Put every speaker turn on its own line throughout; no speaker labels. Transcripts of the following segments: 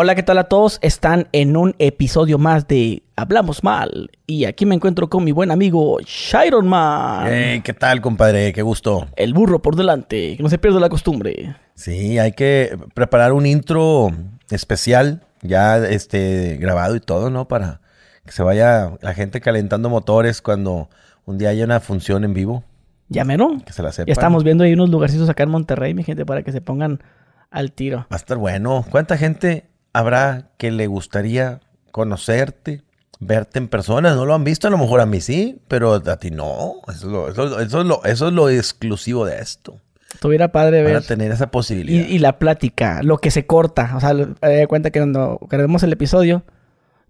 Hola, ¿qué tal a todos? Están en un episodio más de Hablamos Mal. Y aquí me encuentro con mi buen amigo Shiron Man.
Hey, ¿qué tal, compadre? Qué gusto.
El burro por delante, que no se pierda la costumbre.
Sí, hay que preparar un intro especial, ya este grabado y todo, ¿no? Para que se vaya la gente calentando motores cuando un día haya una función en vivo.
Ya menos.
Que se la sepan.
Ya estamos viendo ahí unos lugarcitos acá en Monterrey, mi gente, para que se pongan al tiro.
Va a estar bueno. ¿Cuánta gente habrá que le gustaría conocerte, verte en persona? ¿No lo han visto? A lo mejor a mí sí, pero a ti no. Eso es lo, eso, eso es lo, eso es lo exclusivo de esto.
Tuviera padre ver.
Para tener esa posibilidad.
Y, y, la plática, lo que se corta. O sea, me da cuenta que cuando grabemos el episodio,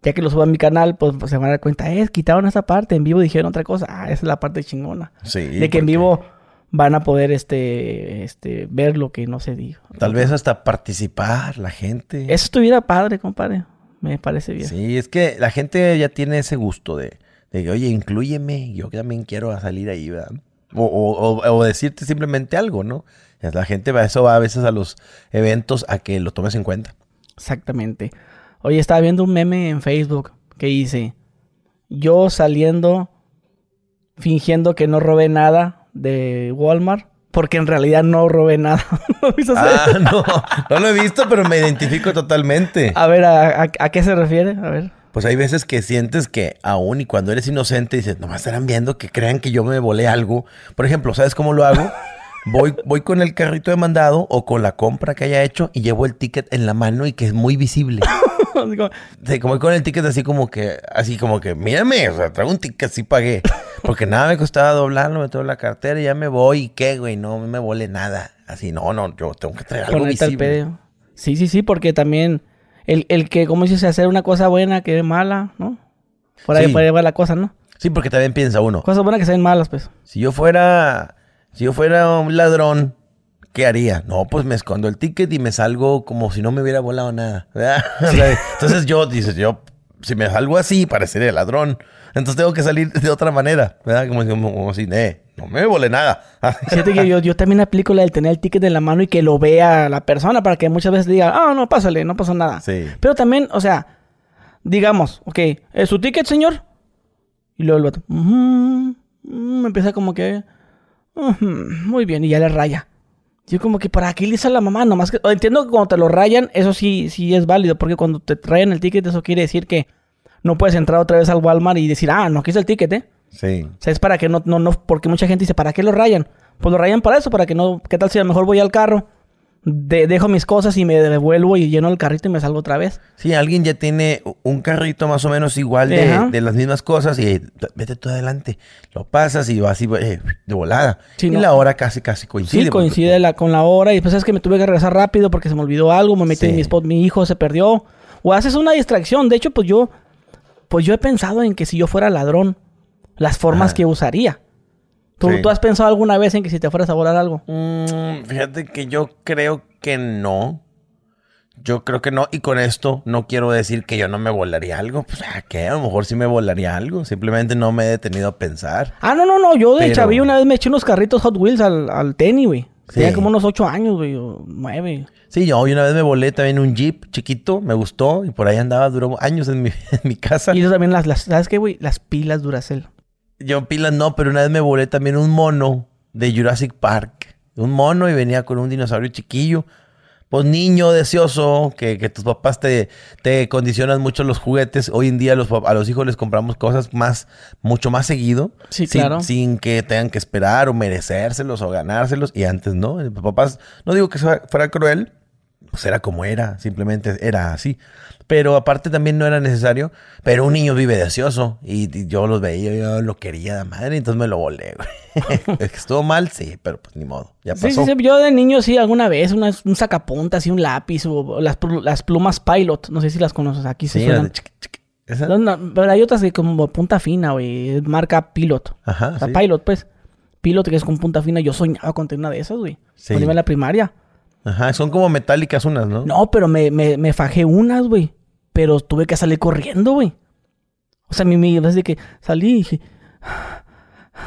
ya que lo suba a mi canal, pues, pues, se van a dar cuenta, es, quitaron esa parte, en vivo dijeron otra cosa. Ah, esa es la parte chingona.
Sí.
De que en vivo van a poder este, este, ver lo que no se dijo.
Tal vez hasta participar la gente.
Eso estuviera padre, compadre. Me parece bien.
Sí, es que la gente ya tiene ese gusto de, de que, oye, incluyeme, yo también quiero salir ahí, ¿verdad? O, o, o, decirte simplemente algo, ¿no? La gente va, eso va a veces a los eventos a que lo tomes en cuenta.
Exactamente. Oye, estaba viendo un meme en Facebook que dice, yo saliendo, fingiendo que no robé nada de Walmart, porque en realidad no robé nada.
¿No ah, no, no lo he visto, pero me identifico totalmente.
A ver, ¿a, a, a qué se refiere? A ver.
Pues hay veces que sientes que aún y cuando eres inocente dices, nomás estarán viendo que crean que yo me volé algo. Por ejemplo, ¿sabes cómo lo hago? Voy, voy con el carrito de mandado o con la compra que haya hecho y llevo el ticket en la mano y que es muy visible. sí, como con el ticket así como que, así como que, mírame, o sea, traigo un ticket, así pagué. Porque nada me costaba doblarlo, me la cartera y ya me voy y qué, güey, no me volé nada. Así, no, no, yo tengo que traer algo visible.
Sí, sí, sí, porque también el, el que, como dices, hacer una cosa buena que es mala, ¿no? Por ahí,
Sí.
por ahí va la cosa, ¿no?
Sí, porque también piensa uno,
Cosas buenas que sean malas, pues.
si yo fuera, si yo fuera un ladrón, ¿qué haría? No, pues me escondo el ticket y me salgo como si no me hubiera volado nada. Entonces yo, dices, yo, si me salgo así, parecería ladrón. Entonces tengo que salir de otra manera, ¿verdad? Como, como, como si, eh, no me volé nada.
Fíjate que yo, yo también aplico la del tener el ticket en la mano y que lo vea la persona para que muchas veces diga, ah, no, pásale, no pasó nada.
Sí.
Pero también, o sea, digamos, ok, ¿es su ticket, señor? Y luego el otro, "Ujú", mm, empieza como que, "Ujú, muy bien, y ya le raya. Yo como que, ¿para qué le hizo a la mamá? Nomás que, entiendo que cuando te lo rayan, eso sí, sí es válido, porque cuando te rayan el ticket, eso quiere decir que no puedes entrar otra vez al Walmart y decir, ah, no, aquí está el ticket, ¿eh?
Sí.
O sea, es para que no, no, no, porque mucha gente dice, ¿para qué lo rayan? Pues lo rayan para eso, para que no, ¿qué tal si a lo mejor voy al carro, de- dejo mis cosas y me devuelvo y lleno el carrito y me salgo otra vez?
Sí, alguien ya tiene un carrito más o menos igual de, de las mismas cosas y eh, vete tú adelante. Lo pasas y vas así eh, de volada.
Sí,
y
no.
la hora casi casi coincide.
Sí,
porque-
coincide la, con la hora y después es que me tuve que regresar rápido porque se me olvidó algo, me metí
Sí.
en mi spot, mi hijo se perdió. O haces una distracción. De hecho, pues yo, pues yo he pensado en que si yo fuera ladrón, las formas
Ajá.
que usaría. ¿Tú,
Sí.
¿Tú has pensado alguna vez en que si te fueras a volar algo?
Mm, fíjate que yo creo que no. Yo creo que no. Y con esto no quiero decir que yo no me volaría algo. Pues, ¿a qué? A lo mejor sí me volaría algo. Simplemente no me he detenido a pensar.
Ah, no, no, no. Yo de
Pero-
chavillo una vez me eché unos carritos Hot Wheels al, al tenis, güey. Tenía
Sí.
como unos ocho años, güey, o nueve.
Sí, yo una vez me volé también un Jeep chiquito. Me gustó. Y por ahí andaba. Duró años en mi, en mi casa.
Y eso también las, las ¿sabes qué, güey? Las pilas Duracell.
Yo pilas no, pero una vez me volé también un mono de Jurassic Park. Un mono y venía con un dinosaurio chiquillo. Pues niño deseoso, que, que tus papás te, te condicionan mucho los juguetes. Hoy en día los, a los hijos les compramos cosas más, mucho más seguido.
Sí,
sin,
claro.
Sin que tengan que esperar o merecérselos o ganárselos. Y antes no. Papás, no digo que fuera cruel, pues era como era, simplemente era así. Pero aparte también no era necesario. Pero un niño vive deseoso y, y yo los veía, yo lo quería de madre, entonces me lo volé, güey. Es que Estuvo mal, sí, pero pues ni modo, ya pasó.
sí, sí, yo de niño sí, alguna vez, una- un sacapuntas y un lápiz, o, las, pl- las plumas Pilot, no sé si las conoces, aquí se
Sí,
suenan.
de chiqui, chiqui. ¿Esa?
No, no, pero hay otras que como punta fina, güey, marca Pilot.
Ajá,
O sea,
sí.
Pilot, pues. Pilot que es con punta fina, yo soñaba con tener una de esas, güey.
Sí.
Cuando iba en la primaria.
Ajá, son como metálicas unas, ¿no?
No, pero me, me, me fajé unas, güey. Pero tuve que salir corriendo, güey. O sea, mi, mi, desde que salí, dije...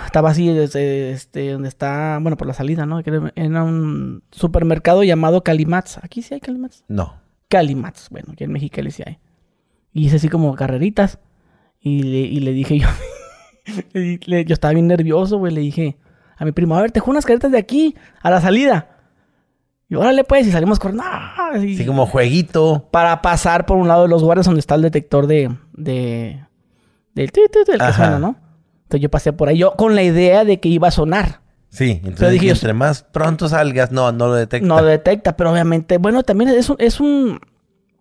Estaba así, desde, este, donde está, bueno, por la salida, ¿no? Era- un supermercado llamado Calimats. Aquí sí hay Calimats.
No.
Calimats. Bueno, aquí en Mexicali sí hay. Y hice así como carreritas. Y le, y le dije yo, le- yo estaba bien nervioso, güey. Le dije a mi primo, a ver, te juego unas carretas de aquí a la salida. Y órale pues, y salimos corriendo. ¡ah!
Así como jueguito.
para pasar por un lado de los guardias donde está el detector de. de del tu, tu, tu, el que suena, ¿no? Entonces yo pasé por ahí, yo con la idea de que iba a sonar.
Sí, entonces
dije
entre más pronto salgas, no, no lo detecta.
No lo detecta, pero obviamente, bueno, también es un, es un.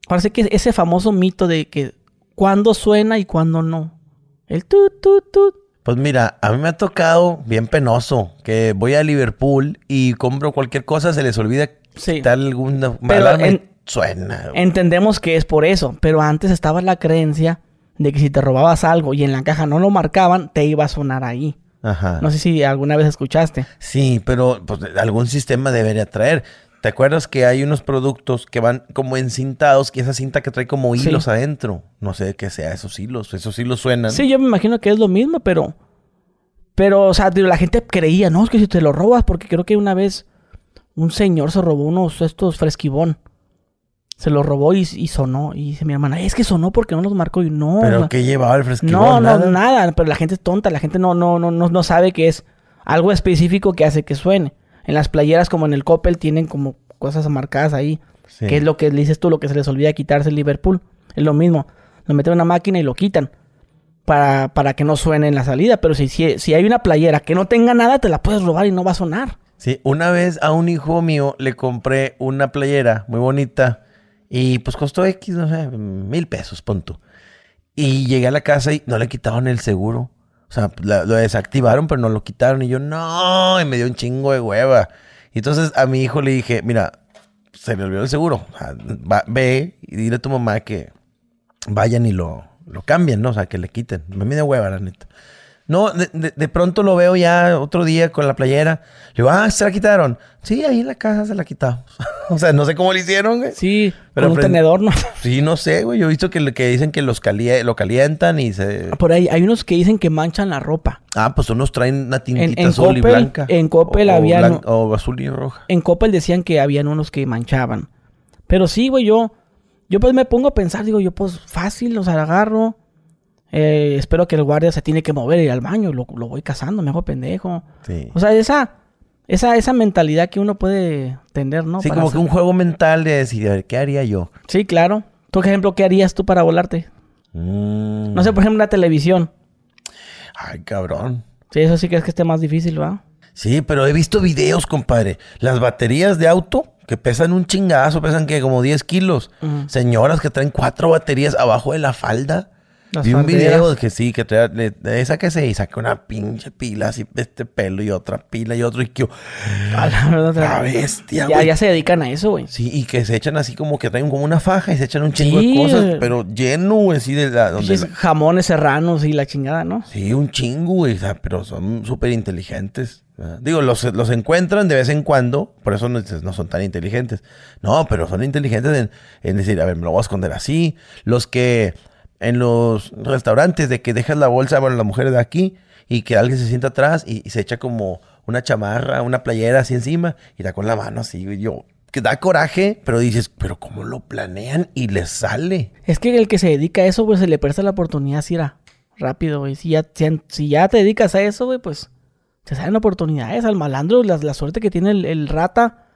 Parece que ese famoso mito de que cuándo suena y cuándo no. El tu, tu, tu.
Pues mira, a mí me ha tocado bien penoso que voy a Liverpool y compro cualquier cosa, se les olvida
Sí.
quitar alguna
en-
suena.
Entendemos que es por eso, pero antes estaba la creencia de que si te robabas algo y en la caja no lo marcaban, te iba a sonar ahí.
Ajá.
No sé si alguna vez escuchaste.
Sí, pero pues, algún sistema debería traer. ¿Te acuerdas que hay unos productos que van como encintados, que esa cinta que trae como
Sí.
hilos adentro? No sé qué sea esos hilos. Esos hilos suenan.
Sí, yo me imagino que es lo mismo, pero. Pero, o sea, la gente creía, no, es que si te lo robas, porque creo que una vez un señor se robó unos estos fresquibón. Se los robó y, y sonó. Y dice mi hermana, es que sonó porque no los marcó. Y no.
¿Pero qué llevaba el fresquibón?
no, no,
Nada.
nada. Pero la gente es tonta, la gente no, no, no, no, no sabe que es algo específico que hace que suene. En las playeras, como en el Coppel, tienen como cosas marcadas ahí.
Sí.
Que es lo que le dices tú, lo que se les olvida quitarse el Liverpool. Es lo mismo. Lo meten en una máquina y lo quitan. Para, para que no suene en la salida. Pero si, si, si hay una playera que no tenga nada, te la puedes robar y no va a sonar.
Sí, una vez a un hijo mío le compré una playera muy bonita y pues costó X, no sé, mil pesos, punto. Y llegué a la casa y no le quitaban el seguro. O sea, lo desactivaron, pero no lo quitaron. Y yo, no, y me dio un chingo de hueva. Y entonces a mi hijo le dije, mira, se le olvidó el seguro. Va- ve y dile a tu mamá que vayan y lo, lo cambien, ¿no? O sea, que le quiten. Me dio hueva, la neta. No, de, de- de pronto lo veo ya otro día con la playera. Le digo, ah, se la quitaron. Sí, ahí en la casa se la quitamos. o sea, no sé cómo lo hicieron, güey.
Sí,
Pero
con un tenedor, ¿no?
Sí, no sé, güey. Yo he visto que, le- que dicen que los lo calientan y se...
Por ahí hay unos que dicen que manchan la ropa.
Ah, pues unos traen una tintita
en
azul y blanca.
en Coppel
O- o
había
blan-
no-
O azul y roja.
En Coppel decían que habían unos que manchaban. Pero sí, güey, yo, yo pues me pongo a pensar, digo, yo pues fácil, los agarro. Eh, espero que el guardia se tiene que mover y ir al baño, lo, lo voy cazando, me hago pendejo.
Sí.
O sea, esa, esa, esa mentalidad que uno puede tener, ¿no?
sí,
Para
como que un juego mental de decir, a ver, ¿qué haría yo?
Sí, claro. ¿Tú, por ejemplo, qué harías tú para volarte?
Mm.
No sé, por ejemplo, la televisión.
Ay, cabrón.
Sí, eso sí crees que esté más difícil, ¿va?
Sí, pero he visto videos, compadre. Las baterías de auto que pesan un chingazo, pesan que como 10 kilos. Señoras que traen cuatro baterías abajo de la falda.
Las
Vi un video que sí, que le- de esa que se y saca una pinche pila así de este pelo y otra pila y otro y que
A la verdad,
la bestia,
ya,
güey.
ya se dedican a eso, güey.
Sí, y que se echan así como que traen como una faja y se echan un chingo
Sí,
de cosas, pero lleno, güey, así de la, donde la-
Jamones serranos y la chingada, ¿no?
Sí, un chingo, güey, o sea, pero son súper inteligentes. Digo, los, los encuentran de vez en cuando, por eso no, no son tan inteligentes. No, pero son inteligentes en, en decir, a ver, me lo voy a esconder así. Los que en los restaurantes de que dejas la bolsa, bueno, las mujeres de aquí, y que alguien se sienta atrás y, y se echa como una chamarra, una playera así encima, y da con la mano así, güey, yo, que da coraje, pero dices, pero ¿cómo lo planean? Y les sale.
Es que el que se dedica a eso, pues se le presta la oportunidad así era rápido, güey. Si ya, si, ya te dedicas a eso, güey, pues te salen oportunidades al malandro, la, la suerte que tiene el, el rata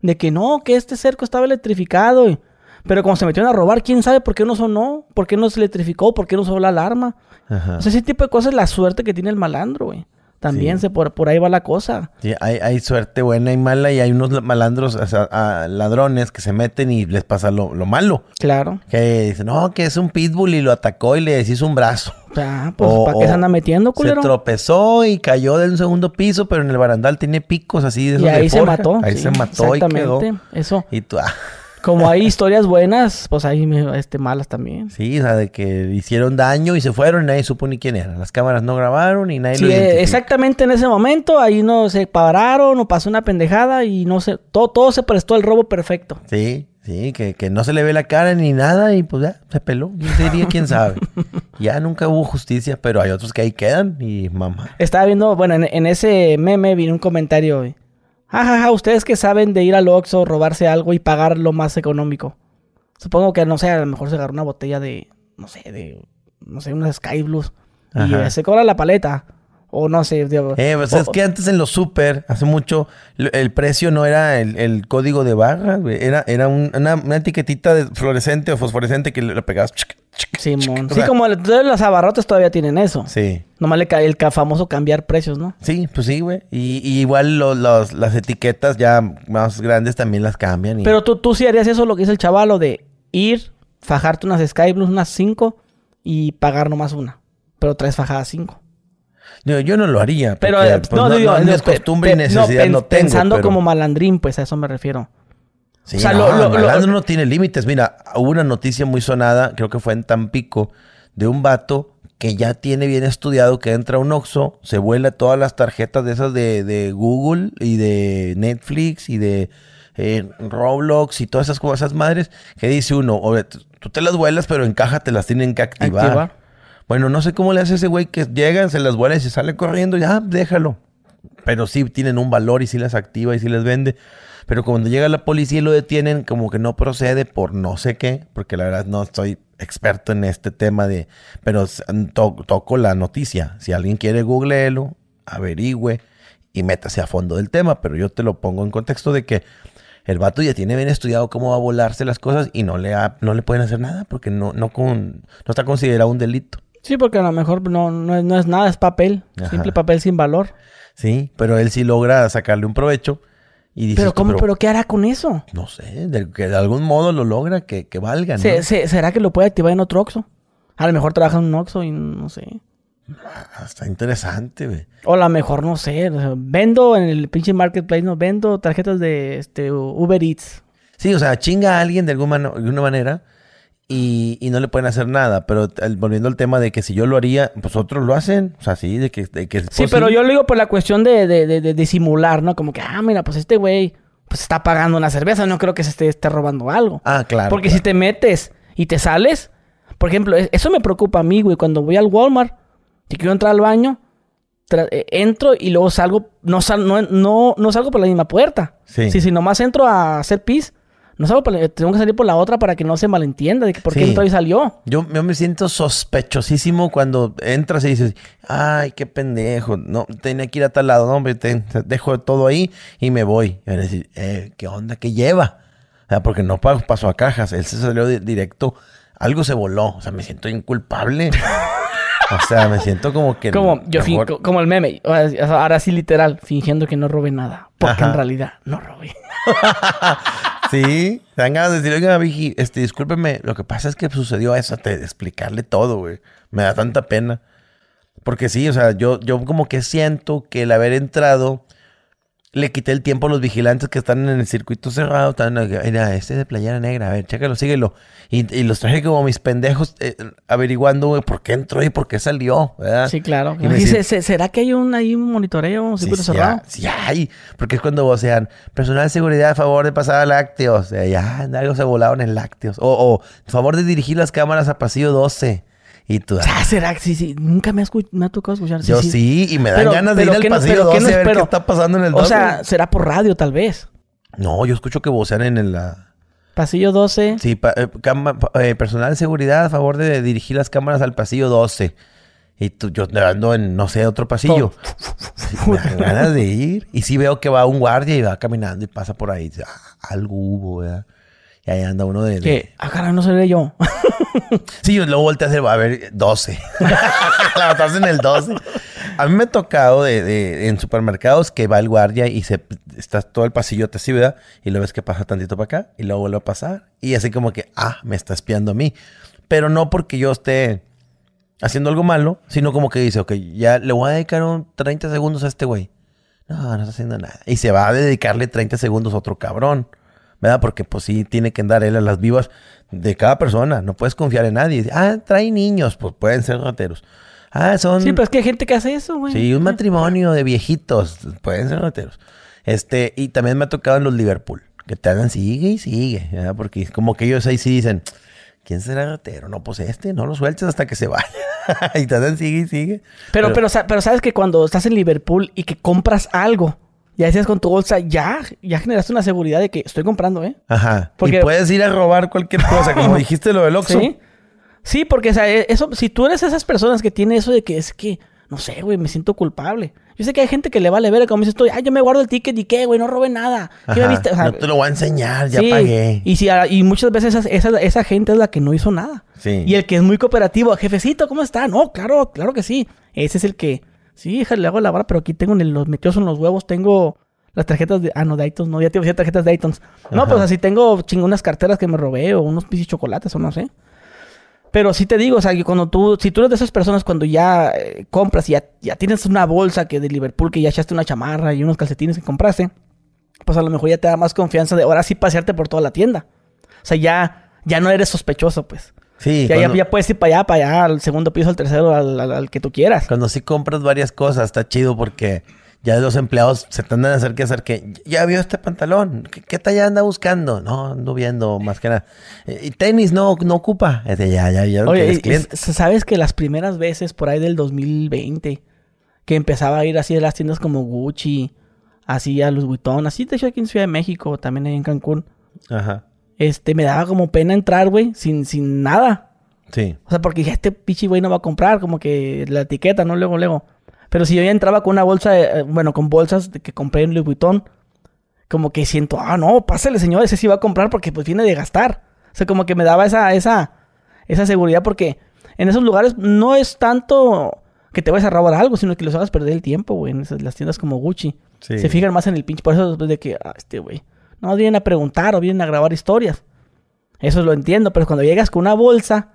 de que no, que este cerco estaba electrificado. y- pero como se metieron a robar, quién sabe por qué no sonó, por qué no se electrificó, por qué no sonó la alarma.
Ajá.
O sea, ese tipo de cosas es la suerte que tiene el malandro, güey. También
Sí.
se por, por ahí va la cosa.
Sí, hay, hay suerte buena y mala y hay unos malandros, o sea, a- ladrones que se meten y les pasa lo, lo malo.
Claro.
Que dicen, no, que es un pitbull y lo atacó y le deshizo un brazo.
Sea, pues,
O-
¿para qué se anda metiendo,
Se
culero?
tropezó y cayó de un segundo piso, pero en el barandal tiene picos así de esos
Y
de
ahí se
forja.
mató.
Ahí
sí,
se mató y quedó.
Eso.
Y tú, ah,
Como hay historias buenas, pues hay este, malas también.
sí, o sea, de que hicieron daño y se fueron y nadie supo ni quién era. Las cámaras no grabaron y nadie
Sí,
lo
eh, exactamente en ese momento, ahí no se pararon o pasó una pendejada y no se, todo, todo se prestó al robo perfecto.
Sí, sí, que, que no se le ve la cara ni nada y pues ya, se peló. ¿Quién sería? ¿Quién sabe? ya nunca hubo justicia, pero hay otros que ahí quedan y mamá.
Estaba viendo, bueno, en, en ese meme vi un comentario. Güey. Ja, ja, ustedes que saben de ir al Oxxo, robarse algo y pagar lo más económico. Supongo que, no sé, a lo mejor se agarró una botella de, no sé, de, no sé, unas Sky Blues. Y
Ajá.
eh, se cobra la paleta. O no sé.
Eh, pues
o-
es que antes en los super, hace mucho, el precio no era el, el código de barras, güey. Era, era un- una, una etiquetita de fluorescente o fosforescente que le, le pegabas.
Simón. Sí, como los abarrotes todavía tienen eso.
Sí.
Nomás le cae el famoso cambiar precios, ¿no?
Sí, pues sí, güey. Y, y igual lo- los- las etiquetas ya más grandes también las cambian. Y...
Pero tú, tú sí harías eso, lo que dice el chavalo, de ir, fajarte unas Sky Blues, unas 5 y pagar nomás una. Pero tres fajadas 5.
Digo, yo no lo haría.
Pero,
porque,
eh,
pues,
no,
no,
digo,
no, no es costumbre y
pe-
necesidad no, tengo.
Pensando
pero-
como malandrín, pues a eso me refiero.
Sí,
o sea,
no,
lo- lo-
no tiene límites. Mira, hubo una noticia muy sonada, creo que fue en Tampico, de un vato que ya tiene bien estudiado que entra a un Oxxo, se vuela todas las tarjetas de esas de, de Google y de Netflix y de eh, Roblox y todas esas cosas madres, que dice uno, "Oye, tú te las vuelas, pero en caja te las tienen que activar.
Activar.
Bueno, no sé cómo le hace ese güey que llega, se las vuela y se sale corriendo, ya, déjalo. Pero sí tienen un valor y sí las activa y sí les vende. Pero cuando llega la policía y lo detienen, como que no procede por no sé qué, porque la verdad no estoy experto en este tema de... Pero to- toco la noticia. Si alguien quiere, googleelo, averigüe y métase a fondo del tema. Pero yo te lo pongo en contexto de que el vato ya tiene bien estudiado cómo va a volarse las cosas y no le, ha- no le pueden hacer nada porque no, no, con, no está considerado un delito.
Sí, porque a lo mejor no, no, es, no es nada, es papel.
Ajá.
Simple papel sin valor.
Sí, pero él sí logra sacarle un provecho y dice...
Pero ¿cómo? ¿Pero qué hará con eso?
No sé, de, que de algún modo lo logra que, que valga, ¿no?
Se- se- ¿Será que lo puede activar en otro Oxxo? A lo mejor trabaja en un Oxxo y no sé.
Ah, Está interesante, güey.
O a lo mejor, no sé. vendo en el pinche marketplace, no vendo tarjetas de este Uber Eats.
Sí, o sea, chinga a alguien de alguna, de alguna manera y, y no le pueden hacer nada. Pero el- volviendo al tema de que si yo lo haría, pues otros lo hacen. O sea, sí, de que... De que es
Sí, pero yo lo digo por la cuestión de, de, de, de disimular, ¿no? Como que, ah, mira, pues este güey pues está pagando una cerveza, no creo que se esté, esté robando algo.
Ah, claro.
Porque si te metes y te sales, por ejemplo, e- eso me preocupa a mí, güey, cuando voy al Walmart, si quiero entrar al baño, eh, entro y luego salgo, no, sal, no, no, no salgo por la misma puerta.
Sí.
Si, si nomás entro a hacer pis, no salgo por la- tengo que salir por la otra para que no se malentienda de que por qué entró y salió.
Yo, yo me siento sospechosísimo cuando entras y dices, ay, qué pendejo, no, tenía que ir a tal lado, no, hombre, ten- dejo todo ahí y me voy. Y van a decir, eh, ¿qué onda? ¿Qué lleva? O sea, porque no pa- pasó a cajas, él se salió di- directo, algo se voló, o sea, me siento inculpable. o sea, me siento como que...
Como, yo
mejor-
co- como el meme, ahora sí literal, fingiendo que no robé nada, porque
Ajá.
en realidad no robé.
Sí, te dan ganas de decir, oiga, Vigi, este, discúlpeme, lo que pasa es que sucedió eso, te, explicarle todo, güey. Me da tanta pena. Porque sí, o sea, yo, yo como que siento que el haber entrado le quité el tiempo a los vigilantes que están en el circuito cerrado. Están, mira, este es de playera negra, a ver, chécalo, síguelo. Y, y los traje como mis pendejos eh, averiguando, güey, por qué entró y por qué salió, ¿verdad?
Sí, claro.
Y me
Dice,
decía-
"Se- ¿Será que hay un, hay un monitoreo, un circuito
sí,
cerrado?
sí hay, porque es cuando vocean, personal de seguridad a favor de pasar a lácteos. Eh, ya, algo se volaron en lácteos. O, o, favor de dirigir las cámaras a pasillo 12. Y tú,
Ah, ¿será? Sí, sí. Nunca me me ha tocado escuchar.
yo sí, y me dan
Pero-
ganas de ir al
¿qué no-
pasillo
pero qué
12
no
a ver qué está pasando en el
O
12.
sea, será por radio tal vez.
no, yo escucho que vocean en el... la-
Pasillo 12.
Sí, pa- eh, cama- eh, personal de seguridad a favor de dirigir las cámaras al pasillo 12. Y tú, yo ando en, no sé, otro pasillo. Sí, me dan ganas de ir. Y sí veo que va un guardia y va caminando y pasa por ahí. "Ah, algo hubo, ¿verdad? Y ahí anda uno de...
Que, ah, caray, no seré yo.
Sí, yo luego volteé a hacer, a ver, 12. La estás en el 12. A mí me ha tocado de, de- en supermercados que va el guardia y se está todo el pasillo así, ¿verdad? Y lo ves que pasa tantito para acá y luego vuelve a pasar. Y así como que, ah, me está espiando a mí. Pero no porque yo esté haciendo algo malo, sino como que dice, ok, ya le voy a dedicar un 30 segundos a este güey. No, no está haciendo nada. Y se va a dedicarle 30 segundos a otro cabrón. ¿Verdad? Porque pues sí tiene que andar él a las vivas de cada persona. No puedes confiar en nadie. Ah, trae niños. Pues pueden ser rateros. Ah, son...
Sí, pero es que hay gente que hace eso, güey.
Sí, un matrimonio de viejitos. Pueden ser rateros. Este, y también me ha tocado en los Liverpool. Que te hagan sigue y sigue. ¿verdad? Porque como que ellos ahí sí dicen, ¿quién será ratero? No, pues este, no lo sueltes hasta que se vaya. y te hacen sigue y sigue.
Pero, pero, sa- pero sabes que cuando estás en Liverpool y que compras algo Ya decías con tu bolsa, ya, ya generaste una seguridad de que estoy comprando, ¿eh?
Ajá.
Porque-
Y puedes ir a robar cualquier cosa, como dijiste lo del Oxxo.
Sí. Sí, porque, o sea, e- eso, si tú eres esas personas que tiene eso de que es que, no sé, güey, me siento culpable. Yo sé que hay gente que le vale ver, como dices tú, ay, yo me guardo el ticket y qué, güey, no robé nada. ¿Qué me viste? O sea,
no te lo voy a enseñar, ya
sí,
pagué.
Y, si, y muchas veces esa, esa, esa gente es la que no hizo nada.
Sí.
Y el que es muy cooperativo, jefecito, ¿cómo está? No, claro, claro que sí. Ese es el que, sí, hija, le hago la vara, pero aquí tengo los metidos en los huevos, tengo las tarjetas de, ah, no, de iTunes, no, ya te decía tarjetas de iTunes. No,
Ajá.
pues así tengo chingonas carteras que me robé o unos pisis chocolates o no sé. Pero sí te digo, o sea, que cuando tú, si tú eres de esas personas cuando ya eh, compras y ya, ya tienes una bolsa que de Liverpool que ya echaste una chamarra y unos calcetines que compraste, pues a lo mejor ya te da más confianza de ahora sí pasearte por toda la tienda. O sea, ya, ya no eres sospechoso, pues.
Sí,
ya, ya-
cuando,
ya puedes ir para allá, para allá, al segundo piso, al tercero, al, al- al que tú quieras.
cuando sí compras varias cosas, está chido porque ya los empleados se te andan a hacer que hacer que ya vio este pantalón. ¿Qué, qué talla anda buscando? No, ando viendo más que nada. Eh, Y tenis no, no ocupa. Es de ya, ya, ya.
Oye, y sabes que las primeras veces por ahí del 2020 que empezaba a ir así a las tiendas como Gucci, así a Louis Vuitton, así de hecho aquí en Ciudad de México, también ahí en Cancún,
Ajá.
Este, me daba como pena entrar, güey, sin, sin nada.
Sí.
O sea, porque ya este pichi güey no va a comprar, como que la etiqueta, ¿no? Luego, luego. Pero si yo ya entraba con una bolsa, de- eh, bueno, con bolsas de que compré en Louis Vuitton, como que siento, ah, no, pásale, señor, ese sí va a comprar porque pues viene de gastar. O sea, como que me daba esa, esa, esa seguridad porque en esos lugares no es tanto que te vayas a robar algo, sino que los hagas perder el tiempo, güey, en esas, las tiendas como Gucci.
Sí.
Se fijan más en el pinche, por eso después de que, ah, este güey, no vienen a preguntar o vienen a grabar historias. Eso lo entiendo, pero cuando llegas con una bolsa,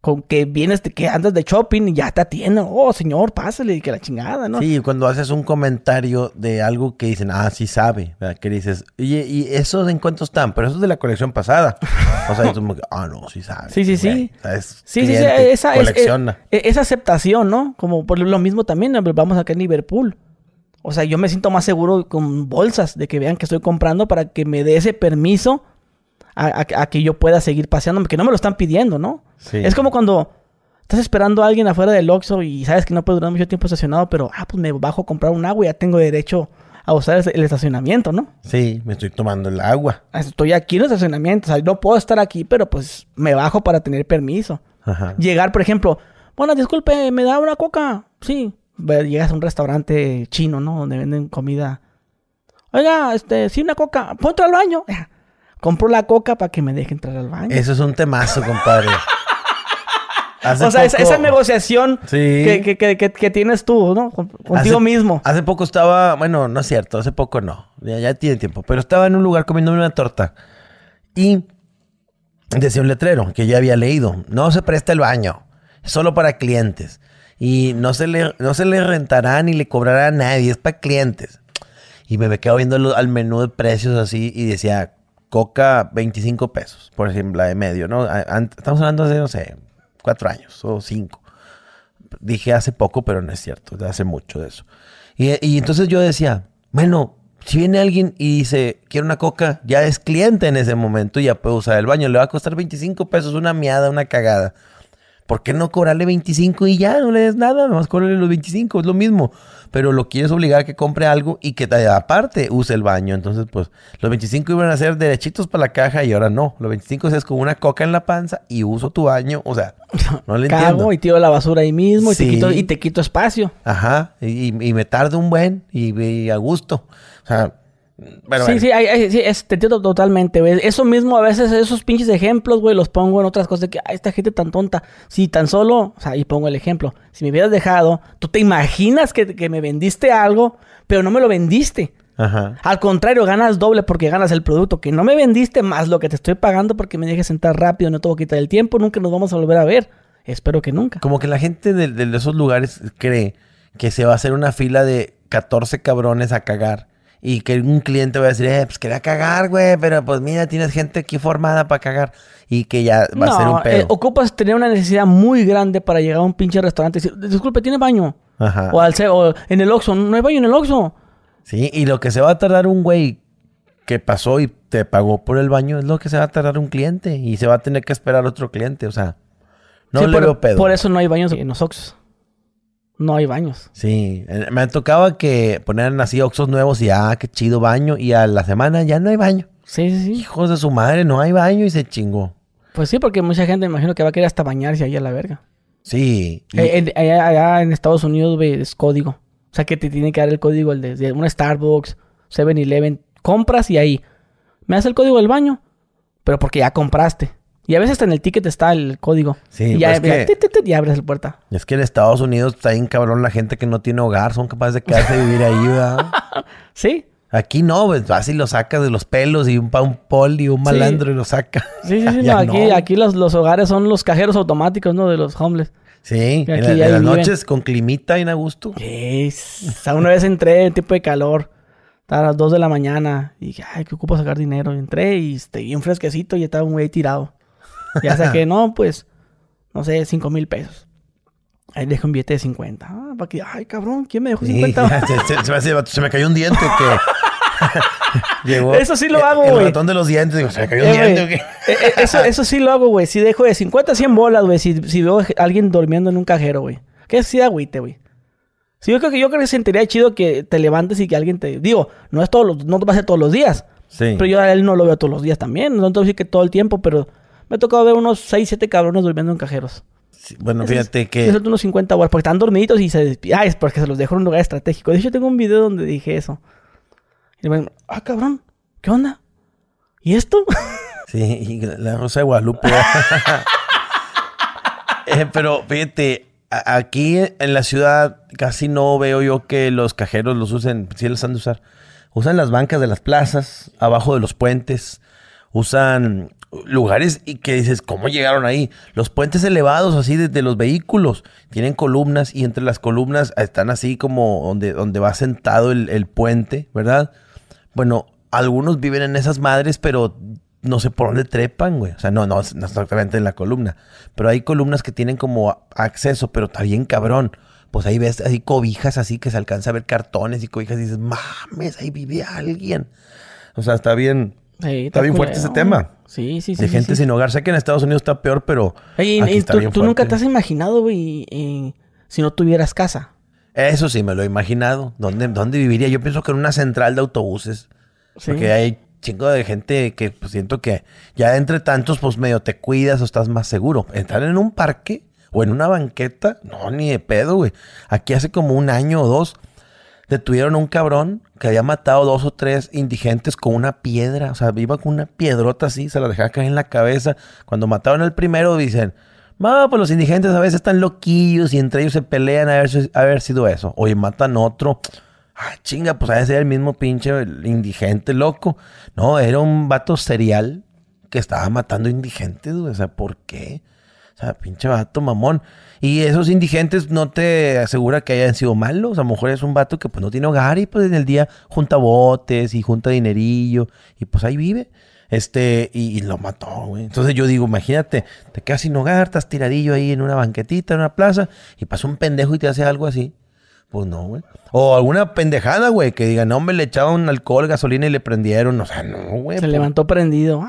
con que vienes, que andas de shopping y ya te atienden, oh señor, pásale, y que la chingada, ¿no?
Sí, cuando haces un comentario de algo que dicen, ah, sí sabe, ¿verdad? que dices, oye, ¿y esos en cuánto están? Pero eso es de la colección pasada. O sea, tú como que, ah, no, sí sabe.
Sí, sí, sí.
güey, o sea, es
Sí, sí, sí, esa es,
colecciona.
eh, esa aceptación, ¿no? Como por lo mismo también, eh, vamos acá en Liverpool. O sea, yo me siento más seguro con bolsas de que vean que estoy comprando para que me dé ese permiso a, a- a que yo pueda seguir paseándome, que no me lo están pidiendo, ¿no?
Sí.
Es como cuando estás esperando a alguien afuera del Oxxo y sabes que no puede durar mucho tiempo estacionado, pero, ah, pues me bajo a comprar un agua y ya tengo derecho a usar el- estacionamiento, ¿no?
Sí, me estoy tomando el agua.
Estoy aquí en el estacionamiento, o sea, no puedo estar aquí, pero pues me bajo para tener permiso.
Ajá.
Llegar, por ejemplo, bueno, disculpe, ¿me da una coca? Sí. Llegas a un restaurante chino, ¿no? Donde venden comida. Oiga, este, sí, una coca. Ponte al baño. Compro la coca para que me deje entrar al baño.
Eso es un temazo, compadre. Hace
o sea, esa,
poco-
esa negociación
Sí.
que, que- que- tienes tú, ¿no? Con- Contigo
Hace-
mismo.
Hace poco estaba, bueno, no es cierto, hace poco no, ya, ya tiene tiempo, pero estaba en un lugar comiéndome una torta y decía un letrero que ya había leído, no se presta el baño, solo para clientes y no se le, no se le rentará ni le cobrará a nadie, es para clientes. Y me quedo viendo al menú de precios así y decía, coca 25 pesos, por ejemplo, la de medio, ¿no? Estamos hablando de, no sé, cuatro años o cinco. Dije hace poco, pero no es cierto, hace mucho de eso. Y, y entonces yo decía, bueno, si viene alguien y dice, quiero una coca, ya es cliente en ese momento y ya puede usar el baño. Le va a costar 25 pesos una miada, una cagada. ¿Por qué no cobrarle 25 y ya no le des nada? Nomás cobrarle los 25, es lo mismo. Pero lo quieres obligar a que compre algo y que te- aparte use el baño. Entonces, pues, los 25 iban a ser derechitos para la caja y ahora no. Los 25 es con una coca en la panza y uso tu baño. O sea, no le entiendo.
Cago y tiro la basura ahí mismo y,
Sí.
te quito, y te quito espacio.
Ajá, y, y me tardo un buen y, y a gusto. O sea, bueno,
sí,
bueno.
sí, hay- hay- sí, es- te entiendo totalmente, güey. Eso mismo, a veces esos pinches ejemplos, güey, los pongo en otras cosas de que, ay, esta gente tan tonta. Si tan solo, o sea, y pongo el ejemplo. Si me hubieras dejado, tú te imaginas que, que me vendiste algo, pero no me lo vendiste.
Ajá.
Al contrario, ganas doble porque ganas el producto que no me vendiste más lo que te estoy pagando porque me dejes sentar rápido, no te voy a quitar el tiempo, nunca nos vamos a volver a ver. Espero que nunca.
Como que la gente de, de esos lugares cree que se va a hacer una fila de 14 cabrones a cagar. Y que un cliente va a decir, eh, pues quería cagar, güey, pero pues mira, tienes gente aquí formada para cagar. Y que ya va a ser un
No,
pedo.
eh, ocupas tener una necesidad muy grande para llegar a un pinche restaurante y decir, disculpe, ¿tiene baño?
Ajá.
O, al, o en el Oxxo, no hay baño en el Oxxo.
Sí, y lo que se va a tardar un güey que pasó y te pagó por el baño es lo que se va a tardar un cliente. Y se va a tener que esperar otro cliente. O sea, no
Sí,
le
por,
veo pedo.
Por eso no hay baños en los Oxxos. No hay baños.
Sí, eh, me tocaba que ponían así oxos nuevos y ah, qué chido baño. Y a la semana ya no hay baño.
Sí, sí, sí.
Hijos de su madre, no hay baño y se chingó.
Pues sí, porque mucha gente me imagino que va a querer hasta bañarse ahí a la verga.
Sí. y-
Eh, allá, allá en Estados Unidos, es código. O sea que te tiene que dar el código el de, de una Starbucks, 7-Eleven. Compras y ahí. Me das el código del baño. Pero porque ya compraste. Y a veces hasta en el ticket está el código.
Sí,
y ya,
pues
mira,
que-
tit, tit, tit, y abres la puerta.
Es que en Estados Unidos está bien cabrón la gente que no tiene hogar, son capaces de quedarse a vivir ahí, ¿verdad?
¿Sí?
Aquí no, pues vas y lo sacas de los pelos y un pa un pol y un malandro y lo saca.
Sí, sí, sí. No, aquí
no.
aquí los, los hogares son los cajeros automáticos, ¿no? De los homeless.
Sí,
Y
en, la- en las
viven.
noches con climita y a gusto.
Yes. O sea, una vez entré en tipo de calor. Estaba a las 2 de la mañana. Y dije, ay, que ocupo sacar dinero. Y entré y este, bien fresquecito y estaba un güey tirado. Ya saqué, no, pues, no sé, 5 mil pesos. Ahí dejé un billete de 50. Ah, para que, ay, cabrón, ¿quién me dejó
Sí,
50?
ya, se, se- se me hace, se me cayó un diente o qué. Llegó
Eso sí lo
el-
hago,
El
güey.
ratón de los dientes, digo, se me cayó
Eh,
un
güey,
diente o qué.
eh, eh, eso, eso sí lo hago, güey. Si dejo de 50 a 100 bolas, güey. Si, si veo a alguien durmiendo en un cajero, güey. Que sí agüite, güey. Sí, yo creo que yo creo que sentiría chido que te levantes y que alguien te... Digo, no es todos los... No va a ser todos los días.
Sí.
Pero yo a él no lo veo todos los días también. No te voy a decir que todo el tiempo, pero... Me ha tocado ver unos 6, 7 cabrones durmiendo en cajeros.
Sí, bueno, fíjate que...
suelto unos 50 bolas porque están dormiditos y se despiertan. Ah, es porque se los dejo en un lugar estratégico. De hecho, tengo un video donde dije eso. Y me ah, cabrón, ¿qué onda? ¿Y esto?
Sí, y la Rosa de Guadalupe. Eh, pero fíjate, aquí en la ciudad casi no veo yo que los cajeros los usen, sí los han de usar. Usan las bancas de las plazas, abajo de los puentes, usan lugares y que dices, ¿cómo llegaron ahí? Los puentes elevados así desde los vehículos tienen columnas y entre las columnas están así como donde, donde va sentado el, el puente, ¿verdad? Bueno, algunos viven en esas madres, pero no sé por dónde trepan, güey. O sea, no, no, no exactamente en la columna. Pero hay columnas que tienen como acceso, pero está bien cabrón. Pues ahí ves así cobijas así que se alcanza a ver cartones y cobijas y dices, mames, ahí vive alguien. O sea, está bien,
Sí,
está bien fuerte ese tema.
Sí, sí, sí.
de
sí,
gente
sí.
sin hogar. Sé que en Estados Unidos está peor, pero
Oye, y-
aquí
y
está
tú,
bien
tú nunca te has imaginado, güey, eh, si no tuvieras casa.
Eso sí me lo he imaginado. ¿Dónde, ¿Dónde viviría? Yo pienso que en una central de autobuses.
Sí.
Porque hay chingo de gente que pues, siento que ya entre tantos, pues medio te cuidas o estás más seguro. Entrar en un parque o en una banqueta, no, ni de pedo, güey. Aquí hace como un año o dos detuvieron un cabrón que había matado dos o tres indigentes con una piedra. O sea, iba con una piedrota así, se la dejaba caer en la cabeza. Cuando mataron al primero, dicen, no, pues los indigentes a veces están loquillos y entre ellos se pelean a si haber sido eso. Oye, matan otro. Ah, chinga, pues a ser el mismo pinche indigente loco. No, era un vato serial que estaba matando indigentes. O sea, ¿por qué? O sea, pinche vato mamón. Y esos indigentes no te asegura que hayan sido malos. A lo mejor es un vato que pues no tiene hogar y pues en el día junta botes y junta dinerillo y pues ahí vive. Este, y, y lo mató, güey. Entonces yo digo, imagínate, te quedas sin hogar, estás tiradillo ahí en una banquetita, en una plaza, y pasa un pendejo y te hace algo así. Pues no, güey. O alguna pendejada, güey, que digan, no, hombre, le echaron alcohol, gasolina y le prendieron. O sea, no, güey.
Se
pues,
levantó prendido.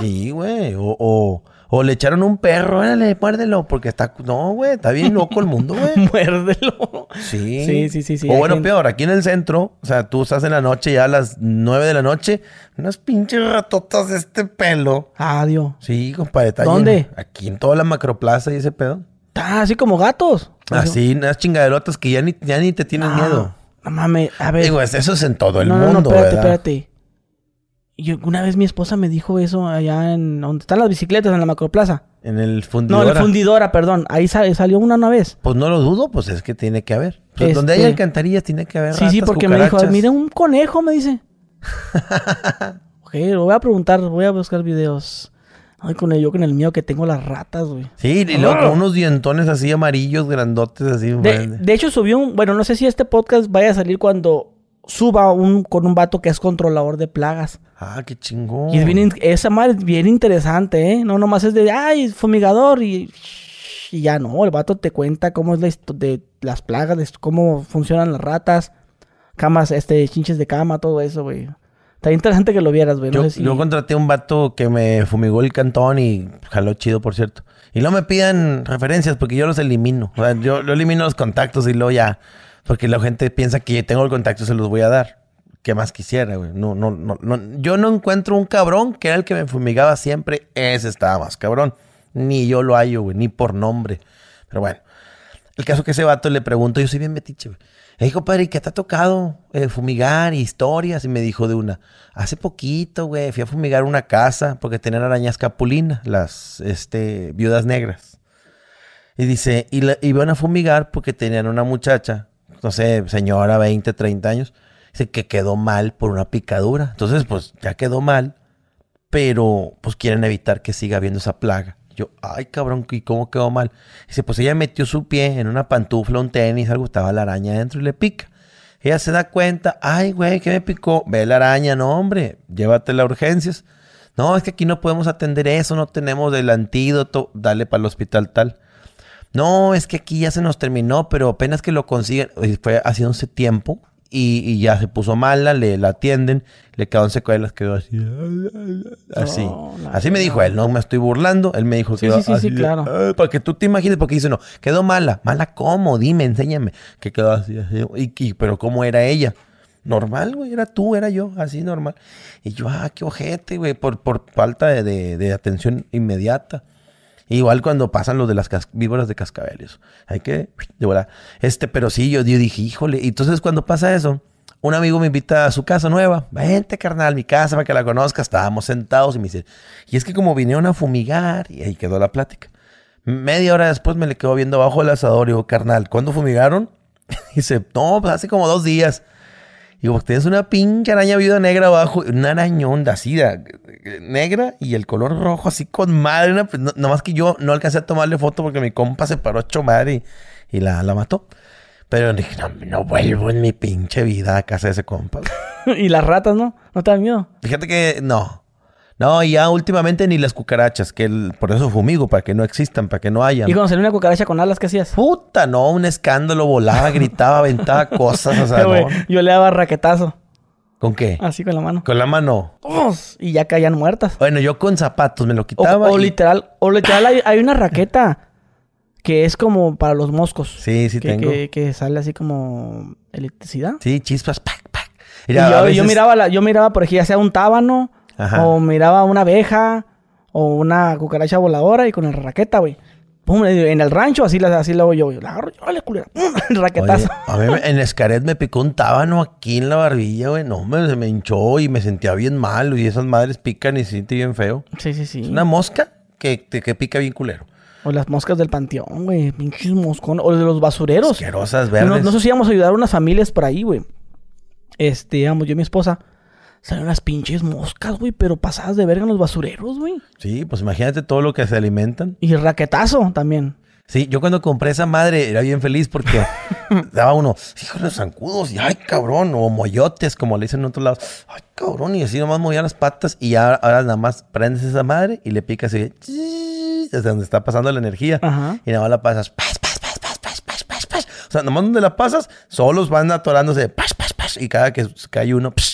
Sí, güey. O, o, o le echaron un perro, órale, muérdelo, porque está. No, güey, está bien loco el mundo, güey.
muérdelo.
Sí.
Sí, sí, sí, sí,
O bueno,
gente-
peor, aquí en el centro, o sea, tú estás en la noche ya a las 9 de la noche, unas pinches ratotas de este pelo.
Adiós.
Sí, compadre, está
¿Dónde?
lleno. Aquí en toda la macroplaza y ese pedo.
Ah, así como gatos.
Así, unas chingaderotas que ya ni, ya ni te tienen
Ah,
miedo.
No mames, a ver.
Digo, es- eso es en todo el
no, no,
mundo,
no, espérate,
¿verdad?
espérate. Yo, una vez mi esposa me dijo eso allá en donde están las bicicletas, en la macroplaza.
En el
No,
fundidora.
en la fundidora, perdón. Ahí sa- salió una una vez.
Pues no lo dudo, pues es que tiene que haber. Pues
Este-
Donde hay alcantarillas tiene que haber
Sí, sí,
ratas,
porque me dijo, mira un conejo, me dice. ok, lo voy a preguntar, voy a buscar videos. Ay, con el, yo con el mío que tengo las ratas, güey.
Sí, y luego con unos dientones así amarillos, grandotes, así.
De,
enfrente.
de hecho, subió un. Bueno, no sé si este podcast vaya a salir cuando suba un con un vato que es controlador de plagas.
Ah, qué chingón.
Y es bien, esa madre es bien interesante, ¿eh? No nomás es de, ay, fumigador y, y ya no. El vato te cuenta cómo es la de las plagas, de cómo funcionan las ratas, camas, este, chinches de cama, todo eso, güey. Está interesante que lo vieras, güey. No
Yo,
sé si-
yo contraté un vato que me fumigó el cantón y jaló chido, por cierto. Y luego me pidan referencias porque yo los elimino. O sea, yo, yo elimino los contactos y luego ya. Porque la gente piensa que tengo el contacto se los voy a dar. ¿Qué más quisiera, güey? No, no, no, no. Yo no encuentro un cabrón que era el que me fumigaba siempre. Ese estaba más cabrón. Ni yo lo hallo, güey. Ni por nombre. Pero bueno. El caso que ese vato le pregunto, yo soy bien metiche, güey. Le dijo, padre, ¿qué te ha tocado eh, fumigar historias? Y me dijo de una, hace poquito, güey, fui a fumigar una casa porque tenían arañas capulina, las este, viudas negras. Y dice, y la, iban a fumigar porque tenían una muchacha, no sé, señora, 20, 30 años, dice que quedó mal por una picadura. Entonces, pues ya quedó mal, pero pues quieren evitar que siga habiendo esa plaga. Yo, ay, cabrón, ¿y cómo quedó mal? Dice, pues ella metió su pie en una pantufla, un tenis, algo, estaba la araña adentro y le pica. Ella se da cuenta, ay, güey, ¿qué me picó? Ve la araña, no, hombre, llévatela a urgencias. No, es que aquí no podemos atender eso, no tenemos el antídoto, dale para el hospital tal. No, es que aquí ya se nos terminó, pero apenas que lo consiguen, fue haciéndose tiempo, y, ya se puso mala, le la atienden, le quedó en secuelas, quedó así. Así. así me dijo él, no me estoy burlando. Él me dijo
que sí, sí, sí, claro.
para que tú te imagines, porque dice, no, quedó mala. ¿Mala cómo? Dime, enséñame. Que quedó así, así. Y, pero ¿cómo era ella? Normal, güey, era tú, era yo, así normal. Y yo, ah, qué ojete, güey, por, por falta de, de atención inmediata. Igual cuando pasan los de las víboras de cascabeles. Hay que, de Este, pero sí, yo, dije, híjole. Y entonces cuando pasa eso, un amigo me invita a su casa nueva. Vente, carnal, mi casa para que la conozca. Estábamos sentados y me dice, y es que como vinieron a fumigar, y ahí quedó la plática. Media hora después me le quedo viendo abajo el asador y digo, carnal, ¿cuándo fumigaron? Y dice, no, pues hace como dos días. Digo, tienes una pinche araña viuda negra abajo, una arañón así, negra y el color rojo así con madre. Pues, nomás que yo no alcancé a tomarle foto porque mi compa se paró hecho madre y, la, la, mató. Pero dije, no, no vuelvo en mi pinche vida a casa de ese compa.
¿Y las ratas, no? ¿No te dan miedo?
Fíjate que no. No, y ya últimamente ni las cucarachas, que por eso fumigo, para que no existan, para que no haya.
¿Y cuando salió una cucaracha con alas, qué hacías?
Puta, no, un escándalo, volaba, gritaba, aventaba cosas, o sea, no.
Yo le daba raquetazo.
¿Con qué?
Así con la mano.
Con la mano.
y ya caían muertas.
Bueno, yo con zapatos me lo quitaba.
O, literal, o literal hay, una raqueta que es como para los moscos.
Sí, sí tengo.
Que, sale así como electricidad.
Sí, chispas, pac, pac.
y yo, yo, miraba, la, yo miraba, por ejemplo, ya sea un tábano o miraba una abeja o una cucaracha voladora y con el raqueta, güey. En el rancho, así, así lo hago yo. La agarro, ¡Vale, culera. El raquetazo.
a mí en Escaret me picó un tábano aquí en la barbilla, güey. No, me, se me hinchó y me sentía bien mal. Y esas madres pican y se siente bien feo.
Sí, sí, sí.
Es una mosca que, que pica bien culero.
O las moscas del panteón, güey. Pinches moscón. O de los basureros.
Asquerosas verdes.
No, sé si íbamos a ayudar a unas familias por ahí, güey. Este, digamos, yo y mi esposa Salen las pinches moscas, güey, pero pasadas de verga en los basureros, güey.
Sí, pues imagínate todo lo que se alimentan.
Y raquetazo también.
Sí, yo cuando compré esa madre era bien feliz porque daba uno, hijos de zancudos, y ay, cabrón, o moyotes, como le dicen en otros lados. Ay, cabrón, y así nomás movía las patas y ya, ahora nada más prendes esa madre y le picas y desde donde está pasando la energía. Y nada más la pasas, pas, pas, pas, pas, pas, pas, pas, pas. O sea, nomás donde la pasas, solos van atorándose, pas, pas, pas, y cada que cae uno, psh,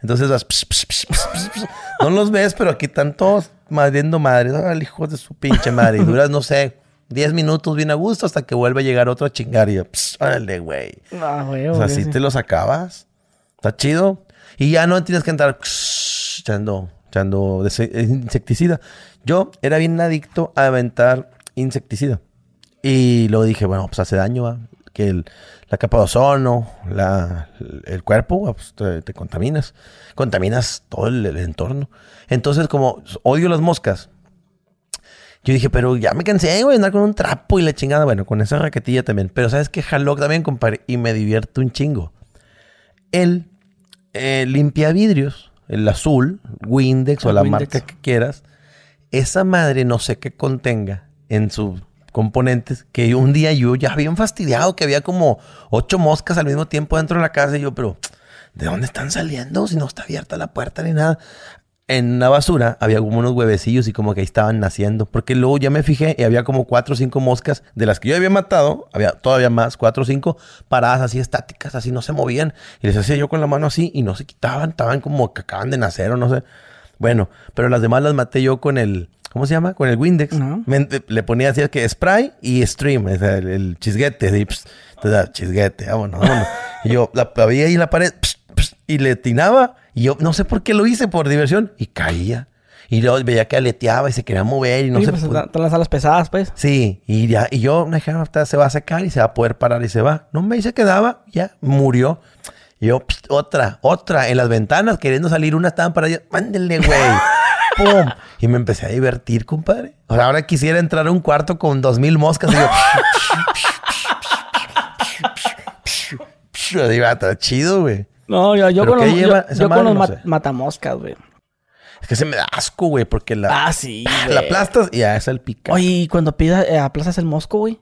entonces vas, no los ves, pero aquí están todos madriendo madre. Al hijo de su pinche madre. Y duras, no sé, 10 minutos bien a gusto hasta que vuelve a llegar otro a chingar. Y yo, órale, güey.
Ah, güey. O
sea, así te los acabas. Está chido. Y ya no tienes que entrar echando, echando insecticida. Yo era bien adicto a aventar insecticida. Y luego dije, bueno, pues hace daño, que el, la capa de ozono, la, el cuerpo, pues, te, contaminas. Contaminas todo el, entorno. Entonces, como odio las moscas, yo dije, pero ya me cansé, güey, andar con un trapo y la chingada. Bueno, con esa raquetilla también. Pero ¿sabes qué? Jaló también, compadre. Y me divierto un chingo. El eh, limpia vidrios, el azul, Windex o la marca que quieras. Esa madre no sé qué contenga en su componentes que un día yo ya había fastidiado que había como ocho moscas al mismo tiempo dentro de la casa y yo, pero ¿de dónde están saliendo si no está abierta la puerta ni nada? En la basura había como unos huevecillos y como que ahí estaban naciendo. Porque luego ya me fijé y había como cuatro o cinco moscas de las que yo había matado. Había todavía más, cuatro o cinco paradas así estáticas, así no se movían. Y les hacía yo con la mano así y no se quitaban. Estaban como que acaban de nacer o no sé. Bueno, pero las demás las maté yo con el, ¿Cómo se llama? Con el Windex. Me- le ponía así que spray y stream, o sea, el, el chisguete. así, pss, entonces, ah, chisguete, vámonos, vámonos. y yo la veía ahí en la pared pss, pss, y le tinaba. Y yo no sé por qué lo hice, por diversión. Y caía. Y luego veía que aleteaba y se quería mover y no
Sí,
se
pues,
podía.
están las alas pesadas, pues.
Sí, y ya, y yo me dije, "Ah, ahorita se va a secar y se va a poder parar y se va. No me dice que daba, ya, murió. Y yo, "Pst, otra, otra, en las ventanas, queriendo salir, una estaban para allá, mándenle, güey. ¡Pum! Y me empecé a divertir, compadre. O sea, ahora quisiera entrar a un cuarto con dos mil moscas y yo. Está chido, güey.
No, yo, yo
¿Pero
con los,
lleva
yo- con los
No
ma-
sé.
matamoscas, güey.
Es que se me da asco, güey, porque la,
Ah, sí,
la
güey.
aplastas y ya es el pica.
Oye, y cuando pidas, eh, aplazas el mosco, güey.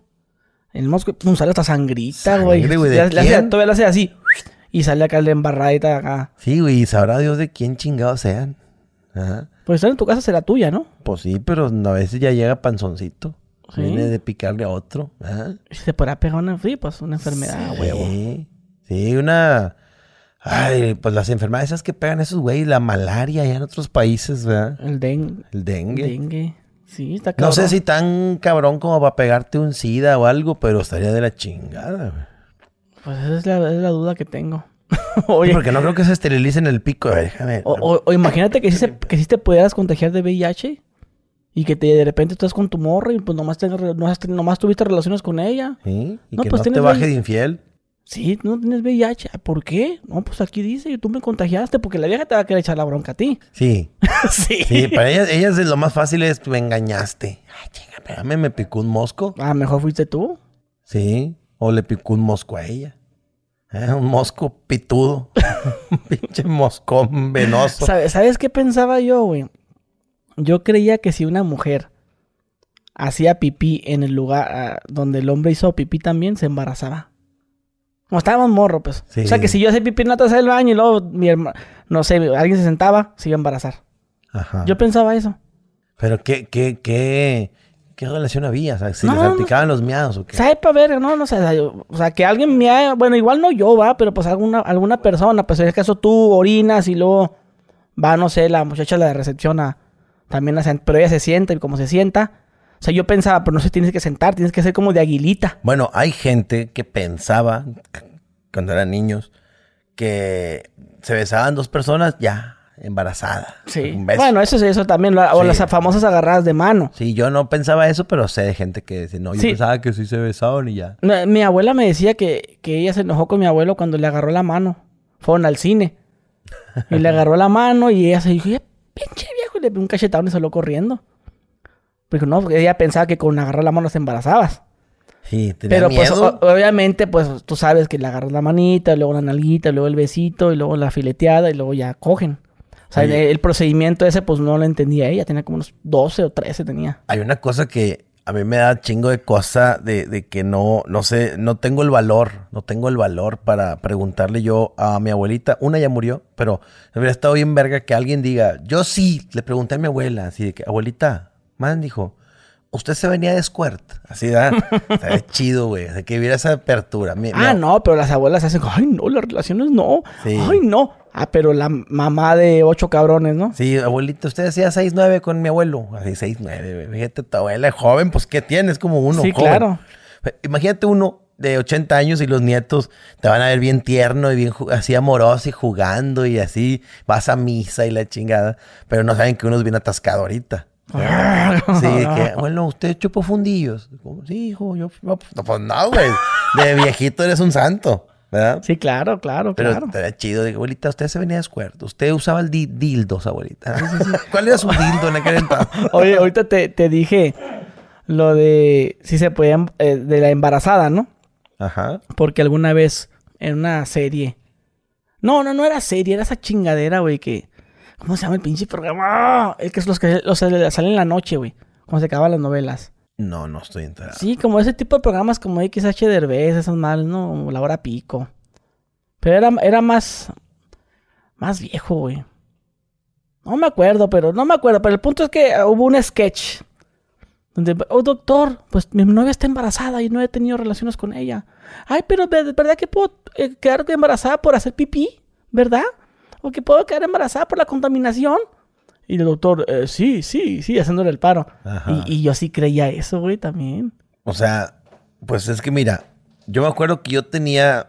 El mosco, pum, sale hasta sangrita,
Sangre,
güey.
güey, ¿de
Le- le hace-
quién?
Todavía le hace así. Y sale acá la embarradita acá.
Sí, güey, y sabrá Dios de quién chingados sean. Ajá.
Pues estar en tu casa será tuya, ¿no?
Pues sí, pero a veces ya llega panzoncito.
Sí.
Viene de picarle a otro. Ajá.
Se podrá pegar una, sí, pues, una enfermedad,
Sí.
huevo.
Sí, una. Ay, pues las enfermedades esas que pegan esos güeyes, la malaria allá en otros países, ¿verdad?
El dengue.
El dengue.
Dengue. Sí, está
No
cabrón.
sé si tan cabrón como para pegarte un sida o algo, pero estaría de la chingada, güey.
Pues esa es la, es la duda que tengo.
Sí,
Oye,
porque no creo que se esterilicen el pico. Ver, déjame.
o, o- o imagínate que si, se- que si te pudieras contagiar de VIH y que te, de repente estás con tu morra y pues nomás, re- nomás, nomás tuviste relaciones con ella.
Sí, y
No,
que
pues
no te baje de infiel.
Sí, no tienes VIH. ¿Por qué? No, pues aquí dice, tú me contagiaste porque la vieja te va a querer echar la bronca a ti.
Sí.
sí.
Sí, para ellas, ellas lo más fácil es me engañaste. Ay, chinga, espérame, me picó un mosco.
Ah, mejor fuiste tú.
Sí, o le picó un mosco a ella. Eh, un mosco pitudo. un pinche moscón venoso.
¿Sabes, ¿Sabes qué pensaba yo, güey? Yo creía que si una mujer hacía pipí en el lugar ah, donde el hombre hizo pipí también, se embarazaba. Como estábamos morro, pues.
Sí.
O sea, que si yo hacía pipí en la taza del baño y luego mi hermano, no sé, alguien se sentaba, se iba a embarazar.
Ajá.
Yo pensaba eso.
Pero qué, qué, qué, qué relación había, o sea, si
No,
le
no,
salpicaban los miados o qué.
¿Sabe para ver? No, no sé. o sea, que alguien me haya... Bueno, igual no yo, va, pero pues alguna, alguna persona. Pues en el caso tú orinas y luego va, no sé, la muchacha de la recepción a... También a sent- Pero ella se sienta y como se sienta... O sea, yo pensaba, pero no se tienes que sentar, tienes que ser como de aguilita.
Bueno, hay gente que pensaba, cuando eran niños, que se besaban dos personas ya embarazadas.
Sí.
Un beso.
Bueno, eso es eso también. lo- O
Sí.
las famosas agarradas de mano.
Sí, yo no pensaba eso, pero sé de gente que dice, no, yo
Sí.
pensaba que sí se besaban y ya.
Mi, mi abuela me decía que, que ella se enojó con mi abuelo cuando le agarró la mano. Fueron al cine. Y le agarró la mano y ella se dijo, "Ya, pinche viejo, y le pegó un cachetón y salió corriendo. Pero no, porque ella pensaba que con agarrar la mano te embarazabas.
Sí, tenía
Pero pues
miedo.
obviamente, pues tú sabes que le agarras la manita, luego la nalguita, luego el besito, y luego la fileteada, y luego ya cogen. O sea, el, el procedimiento ese, pues no lo entendía ella. Tenía como unos 12 o 13 tenía.
Hay una cosa que a mí me da chingo de cosa de, de que no, no sé, no tengo el valor, no tengo el valor para preguntarle yo a mi abuelita. Una ya murió, pero hubiera estado bien verga que alguien diga, yo sí, le pregunté a mi abuela, así de que, abuelita, man, dijo, usted se venía de Squirt. Así. Estaría chido, güey, de que hubiera esa apertura. Mi-
Ah, no, pero las abuelas hacen, ay, no, las relaciones no.
Sí.
Ay, no. Ah, pero la mamá de ocho cabrones, ¿no?
Sí, abuelita, usted hacía 6-9 con mi abuelo. Así 6-9, güey. Fíjate, tu abuela es joven, pues ¿qué tienes? Como uno.
sí,
joven.
claro.
Imagínate uno de 80 años y los nietos te van a ver bien tierno y bien así amoroso y jugando y así vas a misa y la chingada, pero no saben que uno es bien atascado ahorita. Sí, que, bueno, usted chupó fundillos. Sí, hijo, yo, no, pues no, güey. De viejito eres un santo, ¿verdad?
Sí, claro, claro,
Pero
claro.
estaría chido. De, abuelita, usted se venía de escuerto. Usted usaba el di- dildos, abuelita. ¿Cuál era su dildo en aquel entonces?
Oye, ahorita te, te dije lo de si se podían, eh, de la embarazada, ¿no?
Ajá.
Porque alguna vez en una serie. No, no, no era serie, era esa chingadera, güey, que. ¿Cómo se llama el pinche programa? ¡Ah! El que es los que los salen en la noche, güey. Cuando se acaban las novelas.
No, no estoy enterado.
Sí, como ese tipo de programas como XH Derbez, esas mal, ¿no? La Hora Pico. Pero era, era más. Más viejo, güey. No me acuerdo, pero no me acuerdo. Pero el punto es que hubo un sketch. Donde, oh doctor, pues mi novia está embarazada y no he tenido relaciones con ella. Ay, pero ¿de verdad que puedo eh, quedar embarazada por hacer pipí? ¿Verdad? ¿O que puedo quedar embarazada por la contaminación? Y el doctor, "Eh, sí, sí, sí, haciéndole el paro.
Ajá.
Y, y yo sí creía eso, güey, también.
O sea, pues es que mira, yo me acuerdo que yo tenía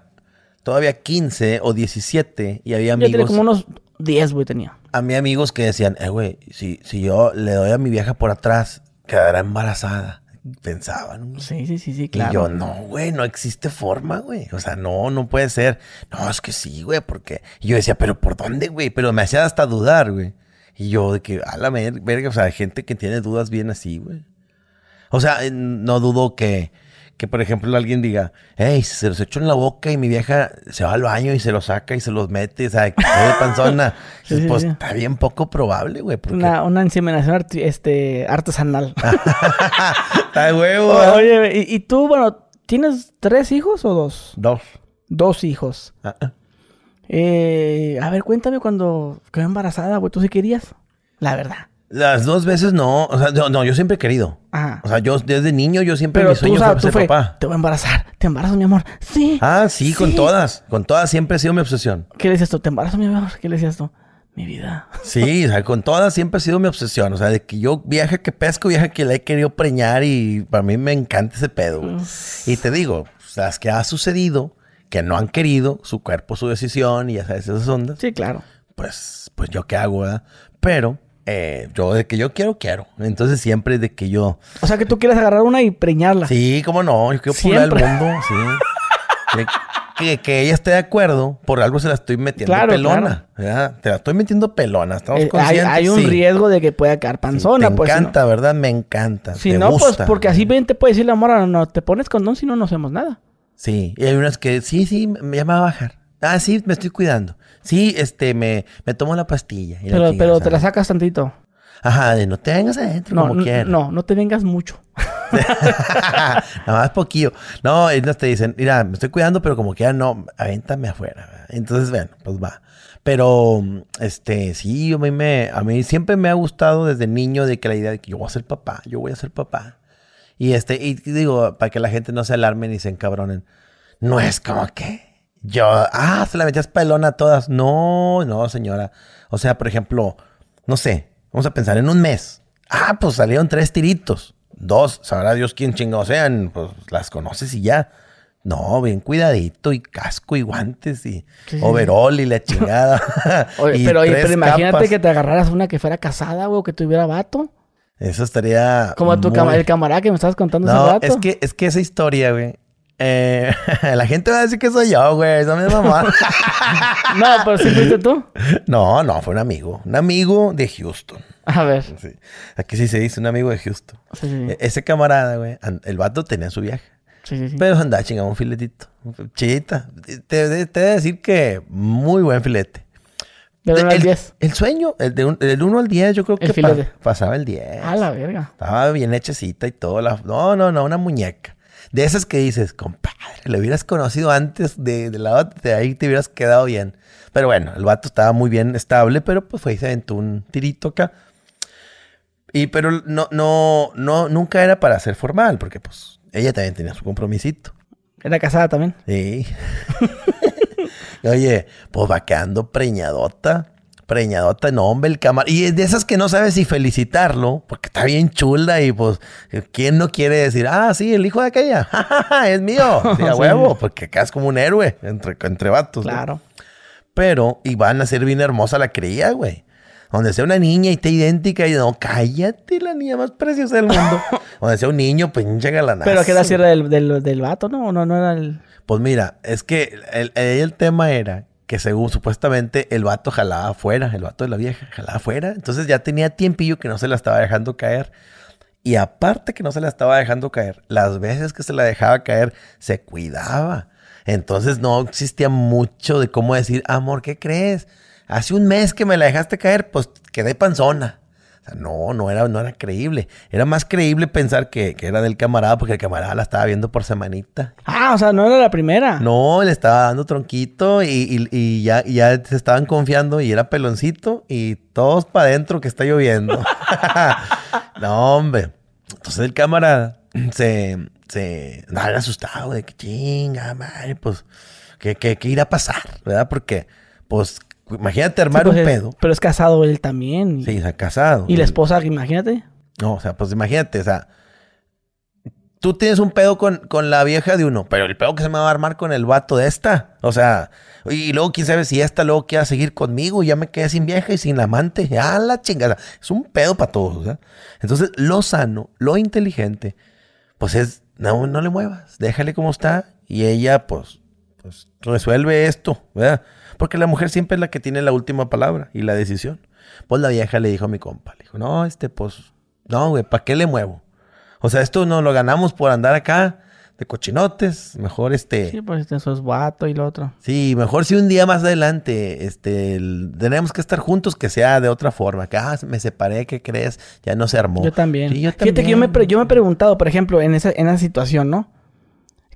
todavía 15 o 17 y había
Yo tenía
amigos,
como unos 10, güey, tenía.
a mí amigos que decían, eh, güey, si, si yo le doy a mi vieja por atrás, quedará embarazada. Pensaban. güey.
Sí, sí, sí, sí,
Y
claro.
yo, no, güey, no existe forma, güey. O sea, no, no puede ser. No, es que sí, güey, porque... Y yo decía, pero ¿por dónde, güey? Pero me hacía hasta dudar, güey. Y yo, de que, a la verga, o sea, hay gente que tiene dudas bien así, güey. O sea, no dudo que, que, por ejemplo, alguien diga, hey, se los echo en la boca y mi vieja se va al baño y se los saca y se los mete, o sea, que quede panzona.
Sí, sí,
pues
sí.
está bien poco probable, güey. Porque
Una, una inseminación este, artesanal.
está de huevo.
Oye, y, y tú, bueno, ¿tienes tres hijos o dos?
Dos.
Dos hijos.
Ah, ah.
Eh, a ver, cuéntame cuando quedó embarazada, güey. ¿Tú sí querías? La verdad.
Las dos veces no. O sea, no, no, yo siempre he querido.
Ajá.
O sea, yo desde niño, yo siempre
Pero
mi sueño fue
tú
ser
fue,
papá.
te voy a embarazar. ¿Te embarazo, mi amor? Sí.
Ah, sí, con todas. Con todas siempre ha sido mi obsesión.
¿Qué le decías tú? ¿Te embarazo, mi amor? ¿Qué le decías tú? Mi vida.
Sí, o sea, con todas siempre ha sido mi obsesión. O sea, de que yo viaje que pesco, viaje que le he querido preñar y para mí me encanta ese pedo. güey. Y te digo, las que ha sucedido, que no han querido, su cuerpo, su decisión y ya sabes, esas ondas,
Sí, claro.
pues, pues yo qué hago, ¿verdad? Pero eh, yo de que yo quiero, quiero. Entonces siempre de que yo...
O sea, que tú quieres agarrar una y preñarla.
Sí, cómo no, yo quiero poblar el mundo, sí. Que, que- ella esté de acuerdo, por algo se la estoy metiendo
Claro,
pelona. Te la estoy metiendo pelona, estamos
Eh,
conscientes.
hay un
sí.
riesgo de que pueda quedar panzona,
Te
pues. si no-
encanta, ¿verdad? Me encanta.
Si
te
no, pues porque así bien te puede decir la mora, no te pones condón si no, no hacemos nada.
Sí, y hay unas que, sí, sí, me ya me va a bajar. Ah, sí, me estoy cuidando. Sí, este, me, me tomo la pastilla. y
Pero, pero te la sacas tantito.
Ajá, de no te vengas adentro
No,
como quieras.
no, no te vengas mucho.
Nada más poquillo. No, ellos te dicen, mira, me estoy cuidando, pero como quiera, no, avéntame afuera. Entonces, bueno, pues va. Pero, este, sí, a mí, me, a mí siempre me ha gustado desde niño de que la idea de que yo voy a ser papá, yo voy a ser papá. Y este, y digo, para que la gente no se alarme ni se encabronen, no es como que yo, ah, se la metías pelona a todas. No, no, señora. O sea, por ejemplo, no sé, vamos a pensar en un mes. Ah, pues salieron tres tiritos. Dos, sabrá Dios quién chingados sean, pues las conoces y ya. No, bien cuidadito y casco y guantes y
Sí,
overall y la chingada.
Oye,
Y
pero, oye, pero imagínate
capas.
que te agarraras una que fuera casada, güey, o que tuviera vato.
Eso estaría.
Como tu
muy-
cama- el camarada que me estabas contando hace
No,
rato.
es que, es que esa historia, güey. Eh, la gente va a decir que soy yo, güey. Esa misma mamá.
No, pero sí fuiste tú.
no, no, fue un amigo. Un amigo de Houston.
A ver.
Sí. Aquí sí se dice, un amigo de Houston.
Sí, sí, sí.
E- Ese camarada, güey, el vato tenía su viaje.
Sí, sí, sí.
Pero andaba chingando un filetito. Chita. Te, te, te de decir que muy buen filete.
No
el,
al 10.
el sueño, el de un- del 1 al 10, yo creo
El
que pa- pasaba el 10.
A la verga.
Estaba bien hechecita y todo. La... No, no, no, una muñeca. De esas que dices, compadre, lo hubieras conocido antes de, de la de ahí te hubieras quedado bien. Pero bueno, el vato estaba muy bien estable, pero pues fue y se aventó un tirito acá. Y pero no, no, no, nunca era para ser formal, porque pues ella también tenía su compromisito.
Era casada también.
Sí. Oye, pues va quedando preñadota. Preñadota, no, hombre, el camarada. Y es de esas que no sabes si felicitarlo, porque está bien chula y pues, ¿quién no quiere decir, ah, sí, el hijo de aquella, es mío? Sí, a
Sí.
huevo, porque acá es como un héroe entre, entre vatos. ¿no?
Claro.
Pero, y van a ser bien hermosa la cría, güey. Donde sea una niña y esté idéntica y no, cállate, la niña más preciosa del mundo. Donde sea un niño, pinche galanazo.
Pero que la sierra del, del, del vato, ¿no? No, no era el.
Pues mira, es que el, el- el tema era que según supuestamente el vato jalaba afuera, el vato de la vieja jalaba afuera. Entonces ya tenía tiempillo que no se la estaba dejando caer. Y aparte que no se la estaba dejando caer, las veces que se la dejaba caer, se cuidaba. Entonces no existía mucho de cómo decir, amor, ¿qué crees? Hace un mes que me la dejaste caer, pues quedé panzona. O sea, no, no era, no era creíble. Era más creíble pensar que, que era del camarada, porque el camarada la estaba viendo por semanita.
Ah, o sea, no era la primera.
No, le estaba dando tronquito y, y- y ya, y ya se estaban confiando y era peloncito y todos para adentro que está lloviendo. no, hombre. Entonces el camarada se, se andaba asustado de que chinga, madre, pues, ¿qué, qué, qué irá a pasar? ¿Verdad? Porque, pues, Imagínate armar
Sí, pues,
un
es-
pedo.
Pero es casado él también. Y,
Sí, está casado.
y la esposa, imagínate.
No, o sea, pues imagínate, o sea, tú tienes un pedo con, con la vieja de uno, pero el pedo que se me va a armar con el vato de esta. O sea, y luego quién sabe si esta luego quiera seguir conmigo y ya me quedé sin vieja y sin amante. Ah, la chingada. Es un pedo para todos. ¿verdad? Entonces, lo sano, lo inteligente, pues es, no, no le muevas, déjale como está y ella, pues, pues resuelve esto, ¿verdad? Porque la mujer siempre es la que tiene la última palabra y la decisión. Pues la vieja le dijo a mi compa, le dijo, no, este, pues, no, güey, ¿para qué le muevo? O sea, esto no lo ganamos por andar acá de cochinotes. Mejor este.
Sí, pues eso es vato y lo otro.
Sí, mejor si un día más adelante este, el- tenemos que estar juntos, que sea de otra forma. Que, ah, me separé, ¿qué crees? Ya no se armó.
Yo también.
Sí, yo
Fíjate que yo me, pre- yo me he preguntado, por ejemplo, en esa, en esa situación, ¿no?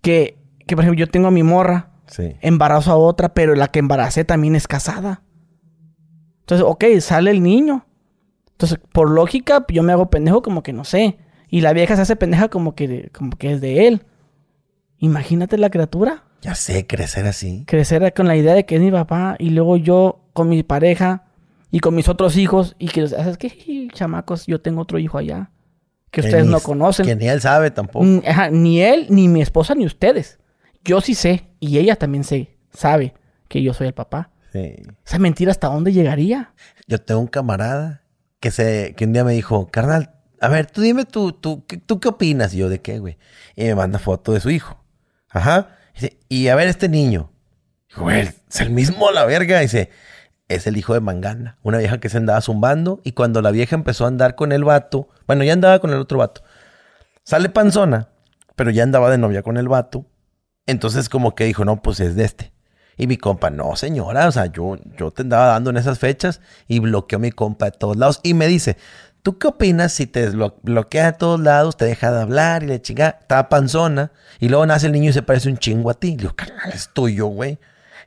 Que, que, por ejemplo, yo tengo a mi morra,
Sí.
embarazo a otra, pero la que embaracé también es casada. Entonces, ok, sale el niño. Entonces, por lógica, yo me hago pendejo como que no sé. Y la vieja se hace pendeja como que, como que es de él. Imagínate la criatura.
Ya sé, crecer así.
Crecer con la idea de que es mi papá. Y luego yo con mi pareja y con mis otros hijos. Y que, ¿sabes qué? Chamacos, yo tengo otro hijo allá. Que ustedes
ni-
no conocen.
Que ni él sabe tampoco.
Ajá, ni él, ni mi esposa, ni ustedes. Yo sí sé. Y ella también sé, sabe que yo soy el papá.
Sí.
Esa mentira hasta dónde llegaría.
Yo tengo un camarada que, se, que un día me dijo, carnal, a ver, tú dime tú, tú, ¿qué- ¿tú qué opinas? Y yo, ¿de qué, güey? Y me manda foto de su hijo. Ajá. Dice, y a ver este niño. Güey, es el mismo a la verga. Dice, es el hijo de Mangana, una vieja que se andaba zumbando. Y cuando la vieja empezó a andar con el vato, bueno, ya andaba con el otro vato. Sale panzona, pero ya andaba de novia con el vato. Entonces como que dijo, no, pues es de este. Y mi compa, no señora, o sea, yo, yo te andaba dando en esas fechas y bloqueó a mi compa de todos lados. Y me dice, ¿tú qué opinas si te blo- bloquea de todos lados, te deja de hablar y le chinga, está panzona y luego nace el niño y se parece un chingo a ti? Le digo, carnal, es tuyo, güey.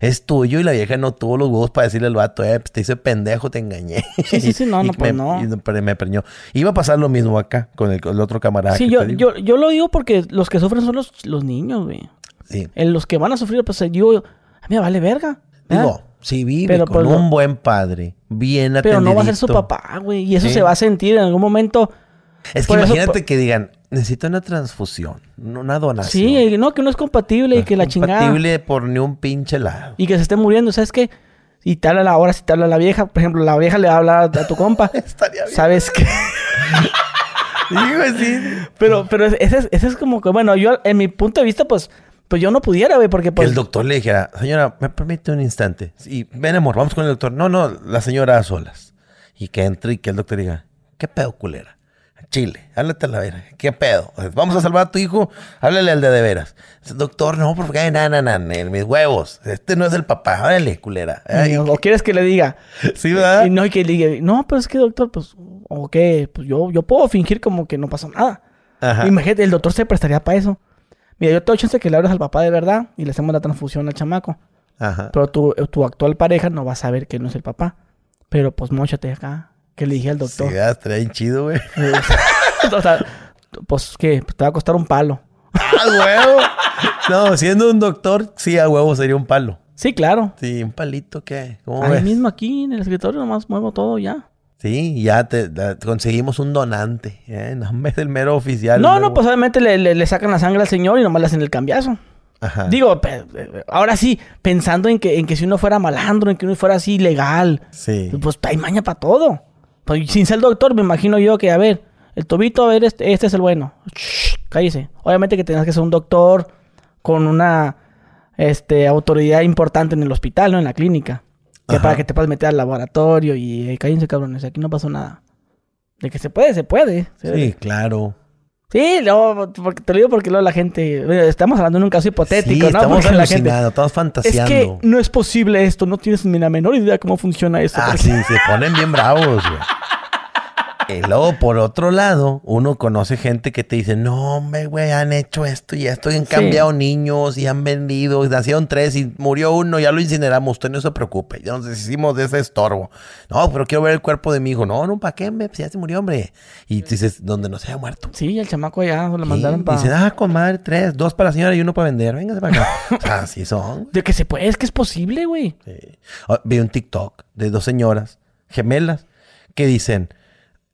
Es tuyo y la vieja no tuvo los huevos para decirle al vato, eh, pues te hice pendejo, te engañé.
Sí, sí, sí, no, no, pues
me,
no.
y me, me preñó. Iba a pasar lo mismo acá con el, otro camarada.
Sí, yo, lo digo porque los que sufren son los, los niños, güey.
Sí.
En los que van a sufrir, pues yo, a mí me vale verga.
Digo, si vive
Pero,
con
pues,
un
no-
buen padre, bien
Pero no va a ser su papá, güey. Y eso
Sí.
se va a sentir en algún momento.
Es que
eso,
imagínate
por-
que digan, necesito una transfusión, una donación.
Sí, no, que no es compatible y que la chingada.
Compatible por ni un pinche lado.
Y que se esté muriendo, ¿sabes qué? Y te habla la hora, si te habla la vieja, por ejemplo, la vieja le habla a tu compa.
Estaría bien.
¿Sabes qué?
Digo, sí.
Pero, pero ese es, ese es como que, bueno, yo, en mi punto de vista, pues, pues yo no pudiera, güey, porque
Que
pues.
el doctor le dijera, señora, me permite un instante. Sí, ven amor, vamos con el doctor. No, no, la señora a solas. Y que entre y que el doctor diga, ¿qué pedo, culera? Chile, háblate a la vera. ¿Qué pedo? Vamos a salvar a tu hijo, háblale al de de veras. Doctor, no, porque nada, nada, nada, mis huevos. Este no es el papá, háblale, culera. Ay,
o quieres que le diga.
sí, ¿verdad?
Y no, y que le diga, no, pero es que doctor, pues, o qué, pues yo, yo puedo fingir como que no pasó nada.
Ajá.
Imagínate, el doctor se prestaría para eso. Mira, yo tengo chance que le abras al papá de verdad y le hacemos la transfusión al chamaco.
Ajá.
Pero tu, tu actual pareja no va a saber que no es el papá. Pero pues mochate acá. Que le dije al
Sí,
doctor.
¿verdad? estaría bien chido, güey.
o sea, pues que te va a costar un palo.
¡Ah, huevo! No, siendo un doctor, sí, a huevo sería un palo.
Sí, claro.
Sí, un palito, ¿qué? ¿Cómo
Ahí
ves?
mismo aquí en el escritorio nomás muevo todo ya.
Sí, ya te, conseguimos un donante. ¿eh? No, vez del mero oficial.
No,
el
no, pues obviamente le, le- le sacan la sangre al señor y nomás le hacen el cambiazo.
Ajá.
Digo, ahora sí, pensando en que, en que si uno fuera malandro, en que uno fuera así legal,
Sí.
pues hay maña para todo. Pues, sin ser doctor, me imagino yo que, a ver, el tobito, a ver, este, este es el bueno. Shh, cállese. Obviamente que tengas que ser un doctor con una este, autoridad importante en el hospital, ¿no? En la clínica. Que
Ajá.
para que te puedas meter al laboratorio y eh, cállense, cabrones, aquí no pasó nada. De que se puede, se puede.
Sí, claro.
Sí, no, porque, te lo digo porque luego la gente... bueno, Estamos hablando en un caso hipotético,
sí,
¿no?
estamos
Porque la gente...
alucinando, estamos
Es
fantaseando.
que no es posible esto, no tienes ni la menor idea cómo funciona esto.
Ah,
porque-
sí, se ponen bien bravos, güey. Y luego, por otro lado, uno conoce gente que te dice, no, hombre, güey, han hecho esto y esto, y han
Sí.
cambiado niños y han vendido, y nacieron tres y murió uno, ya lo incineramos, usted no se preocupe, ya nos deshicimos de ese estorbo. No, pero quiero ver el cuerpo de mi hijo. No, no, ¿para qué? hombre? Pues ya se murió, hombre. Y dices, donde no se haya muerto.
Sí, el chamaco ya lo
Sí,
mandaron para...
Dicen, ah, con madre, tres, dos para la señora y uno para vender. Véngase para acá. o sea, así son.
De que se puede, es que es posible, güey.
Sí. Ah, Vi un TikTok de dos señoras gemelas que dicen,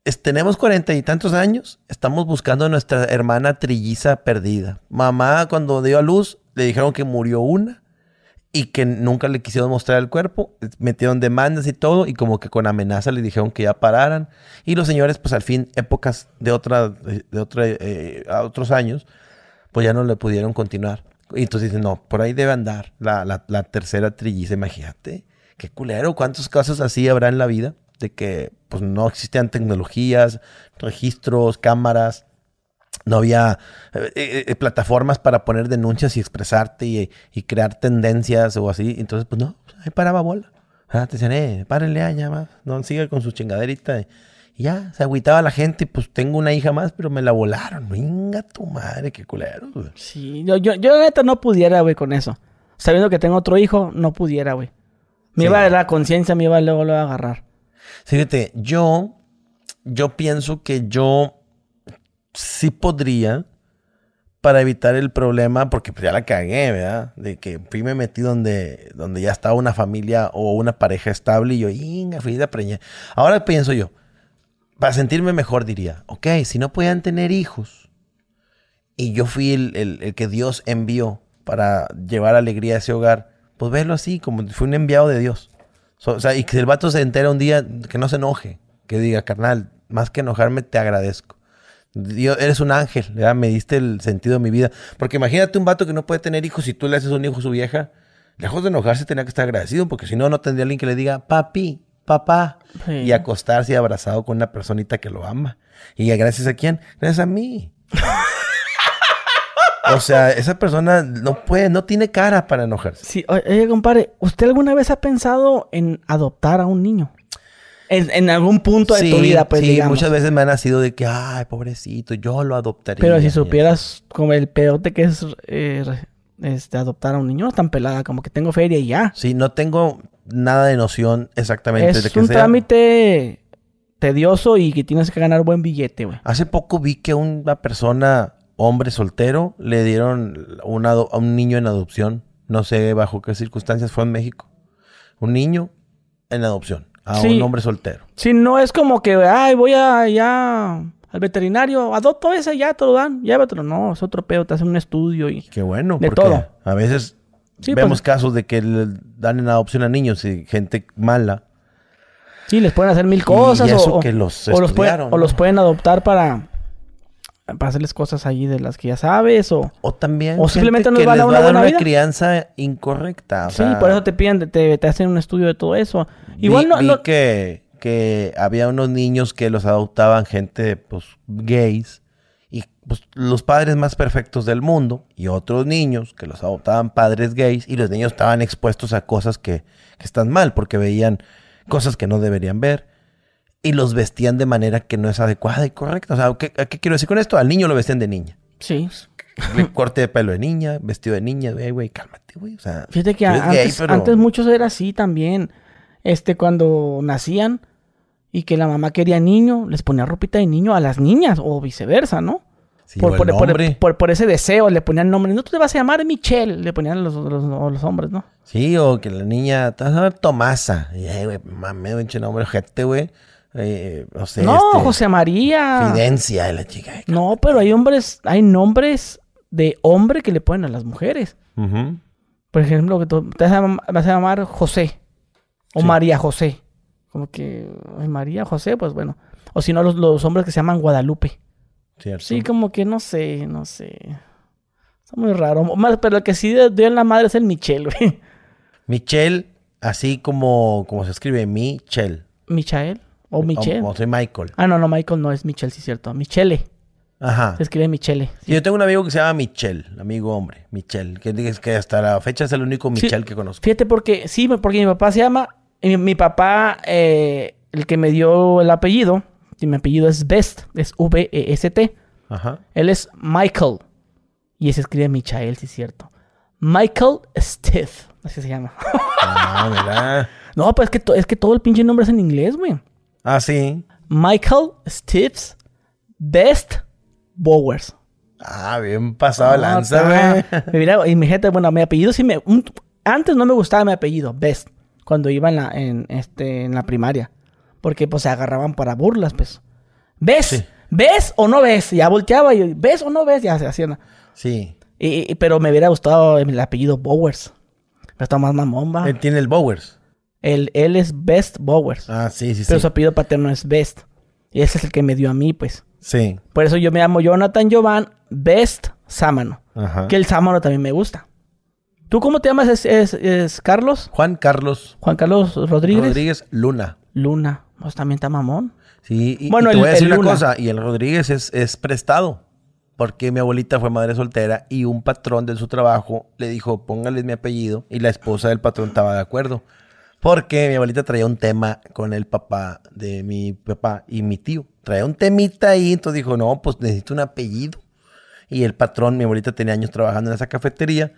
"Es- tenemos cuarenta y tantos años, estamos buscando a nuestra hermana trilliza perdida. Mamá cuando dio a luz le dijeron que murió una y que nunca le quisieron mostrar el cuerpo, metieron demandas y todo y como que con amenaza le dijeron que ya pararan y los señores pues al fin épocas de otra de otra eh, a otros años pues ya no le pudieron continuar. Y entonces dicen, no, por ahí debe andar la, la- la tercera trilliza, imagínate. Qué culero, cuántos casos así habrá en la vida de que pues no existían tecnologías, registros, cámaras, no había eh, eh, eh, plataformas para poner denuncias y expresarte y, y crear tendencias o así. Entonces, pues no, ahí paraba bola. Ah, te decían, eh, párenle ya, ya más, no siga con su chingaderita. Y ya, se agüitaba la gente y pues tengo una hija más, pero me la volaron. Venga tu madre, qué culero. güey.
Sí, yo, yo, yo neta no pudiera, güey, con eso. Sabiendo que tengo otro hijo, no pudiera, güey. Me
Sí.
iba a la conciencia, me iba luego, luego a agarrar.
Fíjate, yo, yo pienso que yo sí podría para evitar el problema, porque pues ya la cagué, ¿verdad? De que fui me metí donde, donde ya estaba una familia o una pareja estable y yo, inga, fui de preñar. Ahora pienso yo, para sentirme mejor diría, ok, si no podían tener hijos y yo fui el, el- que Dios envió para llevar alegría a ese hogar, pues verlo así, como fue un enviado de Dios. So- o sea, y que el vato se entera un día, que no se enoje, que diga, carnal, más que enojarme, te agradezco. Dios, eres un ángel, ¿verdad? me diste el sentido de mi vida. Porque imagínate un vato que no puede tener hijos y tú le haces un hijo a su vieja. Lejos de enojarse, tenía que estar agradecido, porque si no, no tendría alguien que le diga, papi, papá,
Sí.
y acostarse abrazado con una personita que lo ama. ¿Y gracias a quién? Gracias a mí. O sea, esa persona no puede, no tiene cara para enojarse.
Sí, oye, compadre, ¿usted alguna vez ha pensado en adoptar a un niño? En, en algún punto de tu vida, pues,
sí,
digamos.
muchas veces me han nacido de que, ay, pobrecito, yo lo adoptaría.
Pero si supieras como el pedote que es eh, este, adoptar a un niño, no es tan pelada, como que tengo feria y ya.
Sí, no tengo nada de noción exactamente de
Es
que
un
sea.
trámite tedioso y que tienes que ganar buen billete, güey.
Hace poco vi que una persona, hombre soltero, le dieron una a un niño en adopción. No sé bajo qué circunstancias fue en México. Un niño en adopción a
Sí.
un hombre soltero.
Si no es como que, ay, voy a ya al veterinario, adopto ese, ya te lo dan, llévatelo. No, es otro pedo, te hacen un estudio y...
Qué bueno,
De
porque
todo.
a veces
Sí,
vemos
pues-
casos de que le dan en adopción a niños y gente mala.
Sí, les pueden hacer mil cosas.
y
o-
eso
o,
que los
o los, o los pueden adoptar para hacerles cosas allí de las que ya sabes. O,
O también
O simplemente no
que
les va a dar una buena
una
vida.
crianza incorrecta. o
sí,
sea,
por eso te piden, te, te hacen un estudio de todo eso. Igual
vi,
no...
vi
no-
que, que había unos niños que los adoptaban gente, pues, gays. Y pues los padres más perfectos del mundo. Y otros niños que los adoptaban padres gays. Y los niños estaban expuestos a cosas que, que están mal. Porque veían cosas que no deberían ver. Y los vestían de manera que no es adecuada y correcta. O sea, ¿qué, ¿a qué quiero decir con esto? Al niño lo vestían de niña.
Sí.
Corte de pelo de niña, vestido de niña. Güey, güey, cálmate, güey. O sea,
Fíjate que
gay,
antes,
pero-
antes muchos era así también. Este, cuando nacían y que la mamá quería niño, les ponía ropita de niño a las niñas o viceversa, ¿no?
Sí,
por, por- por-
nombre.
por- por ese deseo le ponían nombre. No, tú te vas a llamar Michelle. Le ponían los, los, los hombres, ¿no?
Sí, o que la niña, te vas a ver Tomasa. Y, güey, mame, pinche nombre, ojete, güey. Eh, no este,
José María.
Fidencia de la chica.
No, pero hay hombres, hay nombres de hombre que le ponen a las mujeres. Por ejemplo, que tú te vas a, llam- vas a llamar José o
Sí.
María José. Como que ay, María José, pues bueno. O si no, los, los hombres que se llaman Guadalupe.
Cierto.
Sí, como que no sé, no sé. Está muy raro. Más, pero el que sí dio en la madre es el Michel, güey.
Michelle, así como, como se escribe, Michelle.
Michael o Michel.
O, o soy Michael.
Ah, no, no, Michael no es Michel, sí, cierto. Michele.
Ajá.
Se escribe Michele.
Sí, yo tengo un amigo que se llama Michelle, amigo hombre, Michelle, que dices que hasta la fecha es el único Michelle que conozco.
Fíjate porque, sí, porque mi papá se llama, mi, mi papá, eh, el que me dio el apellido, Y mi apellido es Best, es V-E-S-T.
Ajá.
Él es Michael. Y se escribe Michael, sí es cierto. Michael Steve. Así se llama.
Ah,
no, pues es que, es que todo el pinche nombre es en inglés, güey.
Ah, sí.
Michael Steves Best Bowers.
Ah, bien pasado
Ah,
lanza, güey.
Y mi gente, bueno, mi apellido sí me... un- antes no me gustaba mi apellido, Best, cuando iba en la, en, este, en la primaria. Porque pues se agarraban para burlas, pues. ¿Ves?
Sí.
¿Ves o no ves? Ya volteaba y ¿ves o no ves? Ya se hacían.
Sí.
Y- y- pero me hubiera gustado el apellido Bowers. Pero está más mamón, va.
Él tiene el Bowers.
Él, él es Best Bowers.
Ah, sí, sí,
pero
sí.
su apellido paterno es Best. Y ese es el que me dio a mí, pues.
Sí.
Por eso yo me llamo Jonathan Jovan Best Sámano.
Ajá.
Que el Sámano también me gusta. ¿Tú cómo te llamas? ¿Es, es- es Carlos?
Juan Carlos
Juan Carlos Rodríguez.
Rodríguez Luna.
Luna. Pues también está mamón.
Sí, y,
Bueno,
y te
el-
voy a decir una
Luna.
cosa, y el Rodríguez es, es prestado, porque mi abuelita fue madre soltera y un patrón de su trabajo le dijo, póngale mi apellido, y la esposa del patrón estaba de acuerdo, porque mi abuelita traía un tema con el papá de mi papá y mi tío, traía un temita ahí, entonces dijo, no, pues necesito un apellido, y el patrón, mi abuelita tenía años trabajando en esa cafetería,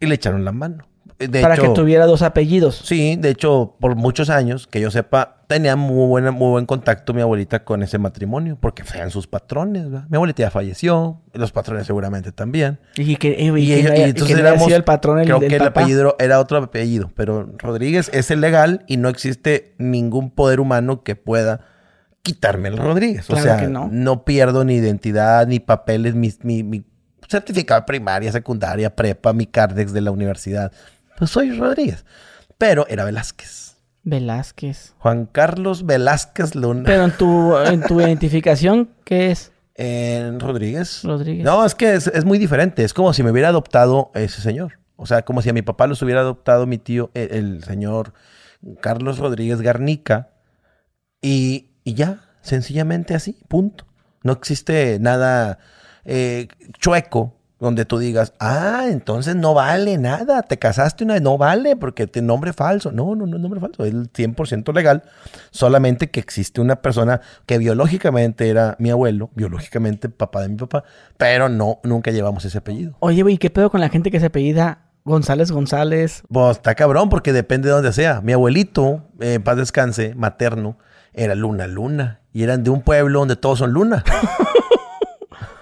y le echaron la mano. De
para
hecho,
que tuviera dos apellidos.
Sí, de hecho, por muchos años, que yo sepa, tenía muy, buena, muy buen contacto mi abuelita con ese matrimonio, porque eran sus patrones, ¿verdad? Mi abuelita ya falleció, los patrones seguramente también.
Y que, y,
Y, y entonces
que
éramos,
el patrón el,
creo
del
que el
papá.
apellido era otro apellido, pero Rodríguez es el legal y no existe ningún poder humano que pueda quitarme el Rodríguez. O sea,
que
no.
no.
pierdo ni identidad, ni papeles, mi, mi, mi certificado de primaria, secundaria, prepa, mi cardex de la universidad. Pues soy Rodríguez. Pero era Velázquez.
Velázquez.
Juan Carlos Velázquez Luna.
Pero en tu, en tu identificación, ¿qué es?
En Rodríguez.
Rodríguez.
No, es que es, es muy diferente. Es como si me hubiera adoptado ese señor. O sea, como si a mi papá los hubiera adoptado mi tío, el, el señor Carlos Rodríguez Garnica. Y, y ya, sencillamente así, punto. No existe nada eh, chueco donde tú digas, ah, entonces no vale nada, te casaste una vez, no vale porque te nombre falso. No, no, no es nombre falso, es el 100% legal. Solamente que existe una persona que biológicamente era mi abuelo, biológicamente papá de mi papá, pero no, nunca llevamos ese apellido.
Oye, güey, ¿qué pedo con la gente que se apellida González González?
Pues está cabrón porque depende de dónde sea. Mi abuelito, eh, paz descanse, materno, era Luna Luna. Y eran de un pueblo donde todos son Luna.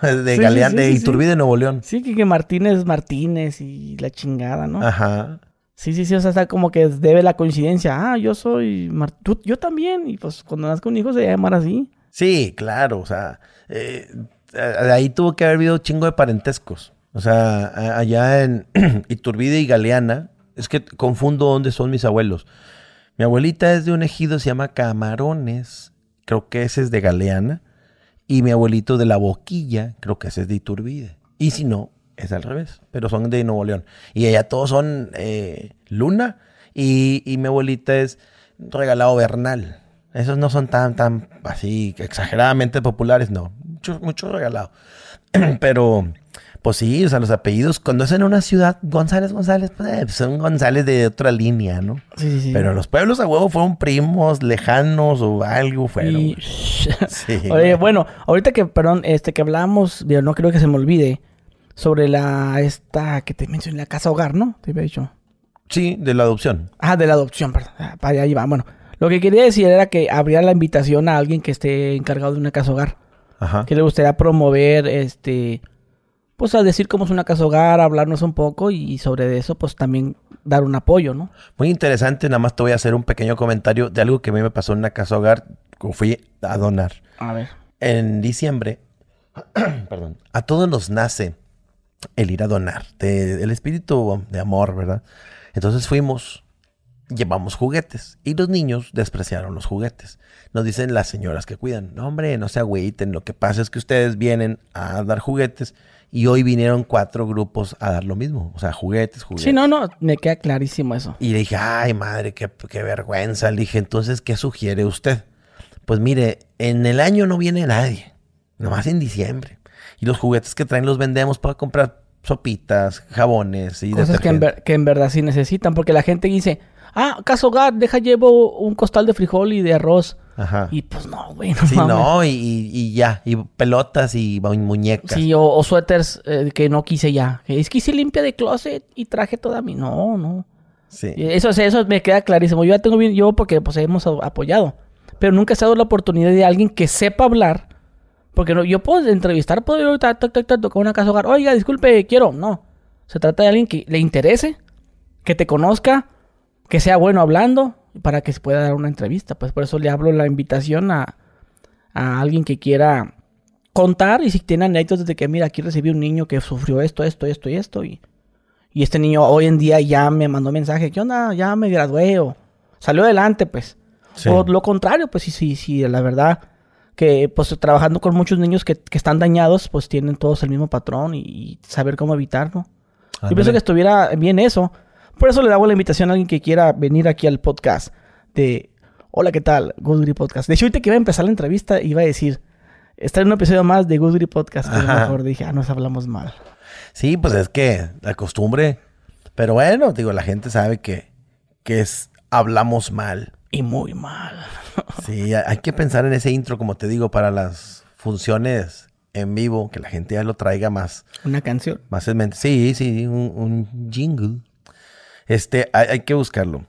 de
Sí,
Galeán,
sí,
de. Iturbide, Nuevo León.
Sí, que, que Martínez Martínez y la chingada, ¿no?
Ajá.
Sí, sí, sí, o sea, está como que debe la coincidencia. Ah, yo soy... Mar- tú- yo también. Y pues cuando nazca un hijo se va a llamar así.
Sí, claro, o sea, eh, ahí tuvo que haber habido un chingo de parentescos. O sea, allá en Iturbide y Galeana, es que confundo dónde son mis abuelos. Mi abuelita es de un ejido, se llama Camarones, creo que ese es de Galeana, y mi abuelito de La Boquilla, creo que ese es de Iturbide. Y si no, es al revés, pero son de Nuevo León. Y allá todos son eh, Luna, y, y mi abuelita es Regalado Bernal. Esos no son tan, tan así exageradamente populares, no. Mucho, mucho regalado. Pero, pues sí, o sea, los apellidos, cuando es en una ciudad, González, González, pues, eh, son González de otra línea, ¿no?
Sí, sí, sí.
Pero los pueblos a huevo fueron primos, lejanos o algo fueron.
Y...
Sí.
Oye, bueno, ahorita que, perdón, este que hablamos, yo no creo que se me olvide, sobre la, esta que te mencioné, la casa hogar, ¿no? Te había dicho.
Sí, de la adopción.
Ah, de la adopción, perdón. Ah, Para allá va. Bueno, lo que quería decir era que habría la invitación a alguien que esté encargado de una casa hogar.
Ajá.
Que le gustaría promover, este, pues a decir cómo es una casa hogar, hablarnos un poco y sobre eso, pues también dar un apoyo, ¿no?
Muy interesante, nada más te voy a hacer un pequeño comentario de algo que a mí me pasó en una casa hogar que fui a donar.
A ver.
En diciembre, perdón, a todos nos nace el ir a donar, de- el espíritu de amor, ¿verdad? Entonces fuimos, llevamos juguetes y los niños despreciaron los juguetes. Nos dicen las señoras que cuidan, no hombre, no se agüiten, lo que pasa es que ustedes vienen a dar juguetes y hoy vinieron cuatro grupos a dar lo mismo, o sea, juguetes, juguetes.
Sí, no, no, me queda clarísimo eso.
Y le dije, ay madre, qué, qué vergüenza. Le dije, entonces, ¿qué sugiere usted? Pues mire, en el año no viene nadie, nomás en diciembre. Y los juguetes que traen los vendemos para comprar sopitas, jabones y
Cosas que en, ver- que en verdad sí necesitan, porque la gente dice, ah, casa hogar, deja llevo un costal de frijol y de arroz.
Ajá.
Y pues no, güey, no
Sí,
mames.
no, y, y- ya. Y pelotas y mu- muñecas.
Sí, o, o suéteres eh, que no quise ya. Es que hice limpia de closet y traje toda mi... No, no.
Sí.
Eso, eso me queda clarísimo. Yo ya tengo bien, yo porque pues hemos apoyado. Pero nunca se ha dado la oportunidad de alguien que sepa hablar. Porque no, yo puedo entrevistar, puedo ir ahorita, tac, tac, tac, tocar una casa hogar. Oiga, disculpe, quiero. No. Se trata de alguien que le interese, que te conozca, que sea bueno hablando, para que se pueda dar una entrevista. Pues por eso le hablo la invitación a, a alguien que quiera contar y si tiene anécdotas de que, mira, aquí recibí un niño que sufrió esto, esto, esto y esto. Y, y este niño hoy en día ya me mandó mensaje, ¿qué onda? Ya me gradué o salió adelante, pues.
Sí.
O lo contrario, pues sí, sí, sí, la verdad que pues trabajando con muchos niños que, que están dañados, pues tienen todos el mismo patrón y, y saber cómo evitarlo. Yo pienso que estuviera bien eso. Por eso le hago la invitación a alguien que quiera venir aquí al podcast de Hola, ¿qué tal? Good Grip Podcast. De hecho, ahorita que iba a empezar la entrevista iba a decir, está en un episodio más de Good Grip Podcast. Pero
Ajá.
mejor dije, ah, nos hablamos mal.
Sí, pues es que la costumbre. Pero bueno, digo, la gente sabe que, que es hablamos mal.
Y muy mal.
Sí, hay hay que pensar en ese intro, como te digo, para las funciones en vivo, que la gente ya lo traiga más,
Una canción.
más en mente. Sí, sí, un, un jingle. Este, hay, hay que buscarlo.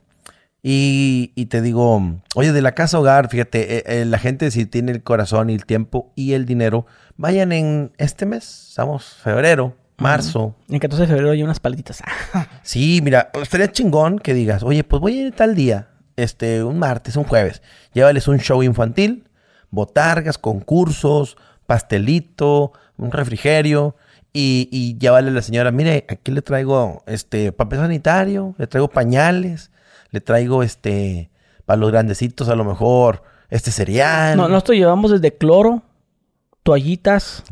Y, y te digo, oye, de la casa hogar, fíjate, eh, eh, la gente si tiene el corazón y el tiempo y el dinero, vayan en este mes, estamos febrero, marzo.
En el 14 de febrero hay unas paletitas.
Sí, mira, estaría chingón que digas, oye, pues voy a ir tal día, este, un martes, un jueves. Llévales un show infantil, botargas, concursos, pastelito, un refrigerio. Y, y llévale a la señora, mire, aquí le traigo este papel sanitario, le traigo pañales, le traigo este, para los grandecitos a lo mejor, este cereal.
no, nosotros llevamos desde cloro, toallitas,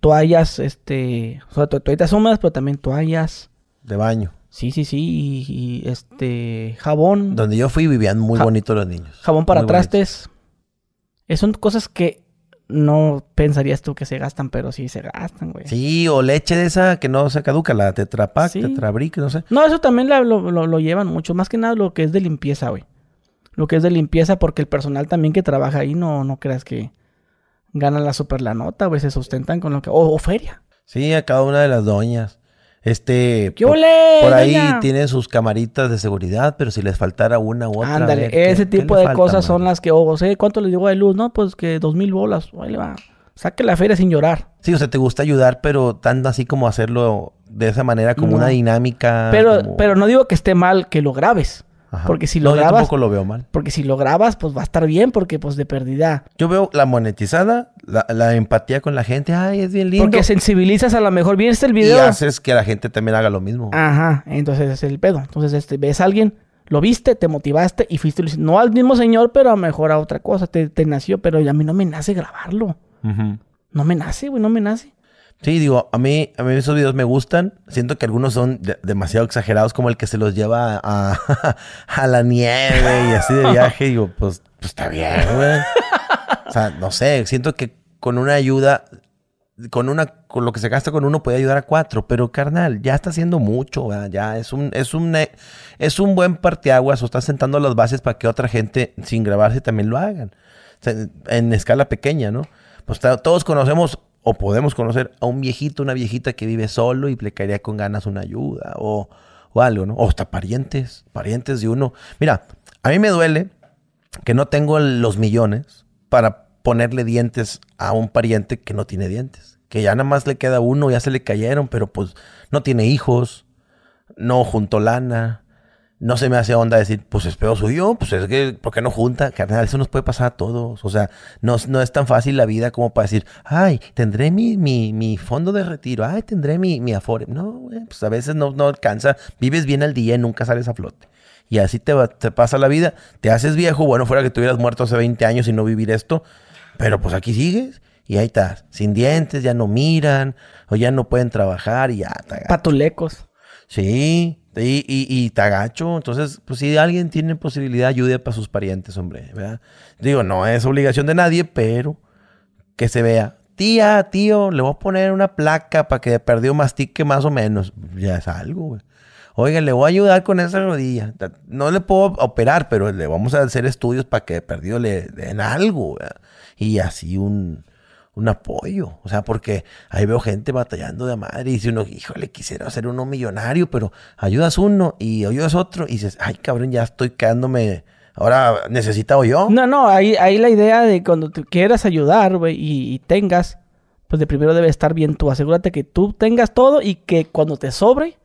toallas, este, o sea, to- toallitas húmedas, pero también toallas.
de baño.
Sí, sí, sí, y, y, este, jabón,
Donde yo fui vivían muy
Ja-
bonitos los niños.
jabón para
Muy bonitos.
trastes. Eh, son cosas que no pensarías tú que se gastan, pero sí se gastan, güey.
Sí, o leche de esa que no se caduca, la Tetra Pak,
Sí.
Tetra Brick, no sé.
No, eso también la- lo, lo- lo llevan mucho, más que nada lo que es de limpieza, güey. Lo que es de limpieza, porque el personal también que trabaja ahí no, no creas que ganan la super la nota, güey, se sustentan con lo que... O, o feria.
Sí, a cada una de las doñas. Este,
¿Qué
por,
ole,
por ahí
doña?
tienen sus camaritas de seguridad, pero si les faltara una u otra.
Ándale,
ver, ¿qué-
ese
qué
tipo de
falta,
cosas son las que, o sé, ¿cuánto les llegó de luz? No, pues que dos mil bolas. Ahí le va. Saque la feria sin llorar.
Sí, o sea, te gusta ayudar, pero tanto así como hacerlo de esa manera, como
No.
una dinámica.
Pero,
como-
pero no digo que esté mal que lo grabes.
Ajá.
porque si
No,
lo
yo
grabas-
tampoco lo veo mal.
Porque si lo grabas, pues va a estar bien, porque pues de pérdida.
Yo veo la monetizada, la, la empatía con la gente. Ay, es bien lindo.
Porque sensibilizas a lo mejor. ¿Viste el
y
video?
haces que la gente también haga lo mismo.
Ajá, entonces es el pedo. Entonces, este, ves a alguien, lo viste, te motivaste y fuiste, no al mismo señor, pero a lo mejor a otra cosa, te, te nació, pero a mí no me nace grabarlo. No me nace, güey, no me nace.
Sí, digo, a mí, a mí esos videos me gustan. Siento que algunos son de- demasiado exagerados, como el que se los lleva a, la nieve y así de viaje. Digo, pues, pues está bien, güey. O sea, no sé, siento que con una ayuda, con una, con lo que se gasta con uno puede ayudar a cuatro, pero carnal, ya está haciendo mucho, ¿verdad? ya es un, es un, eh, es un buen parteaguas o está sentando las bases para que otra gente sin grabarse también lo hagan. En escala pequeña, ¿no? Pues todos conocemos o podemos conocer a un viejito, una viejita que vive solo y le caería con ganas una ayuda o, o algo, ¿no? O hasta parientes, parientes de uno. Mira, a mí me duele que no tengo los millones para ponerle dientes a un pariente que no tiene dientes. Que ya nada más le queda uno, ya se le cayeron, pero pues no tiene hijos, no juntó lana. No se me hace onda decir, pues es pedo suyo, pues es que, ¿por qué no junta? Carnal, eso nos puede pasar a todos. O sea, no, no es tan fácil la vida como para decir, ay, tendré mi, mi, mi fondo de retiro, ay, tendré mi, mi afore. No, güey, pues a veces no, no alcanza. Vives bien al día y nunca sales a flote. Y así te, va- te pasa la vida. Te haces viejo, bueno, fuera que te hubieras muerto hace 20 años y no vivir esto. Pero pues aquí sigues y ahí estás, sin dientes, ya no miran o ya no pueden trabajar y ya.
Patulecos.
Sí, y, y, y te agacho. Entonces, pues si alguien tiene posibilidad, ayude para sus parientes, hombre, ¿verdad? Digo, no es obligación de nadie, pero que se vea. Tía, tío, le voy a poner una placa para que perdió mastique más o menos. Ya es algo, güey. Oiga, le voy a ayudar con esa rodilla. No le puedo operar, pero le vamos a hacer estudios para que perdido le den algo. Y así un, un apoyo. O sea, porque ahí veo gente batallando de madre y dice uno, híjole, quisiera ser uno millonario, pero ayudas uno y ayudas otro y dices, ay, cabrón, ya estoy quedándome. Ahora necesitado yo.
No, no, ahí, ahí la idea de cuando tú quieras ayudar, güey, y, tengas, pues de primero debe estar bien tú. Asegúrate que tú tengas todo y que cuando te sobre,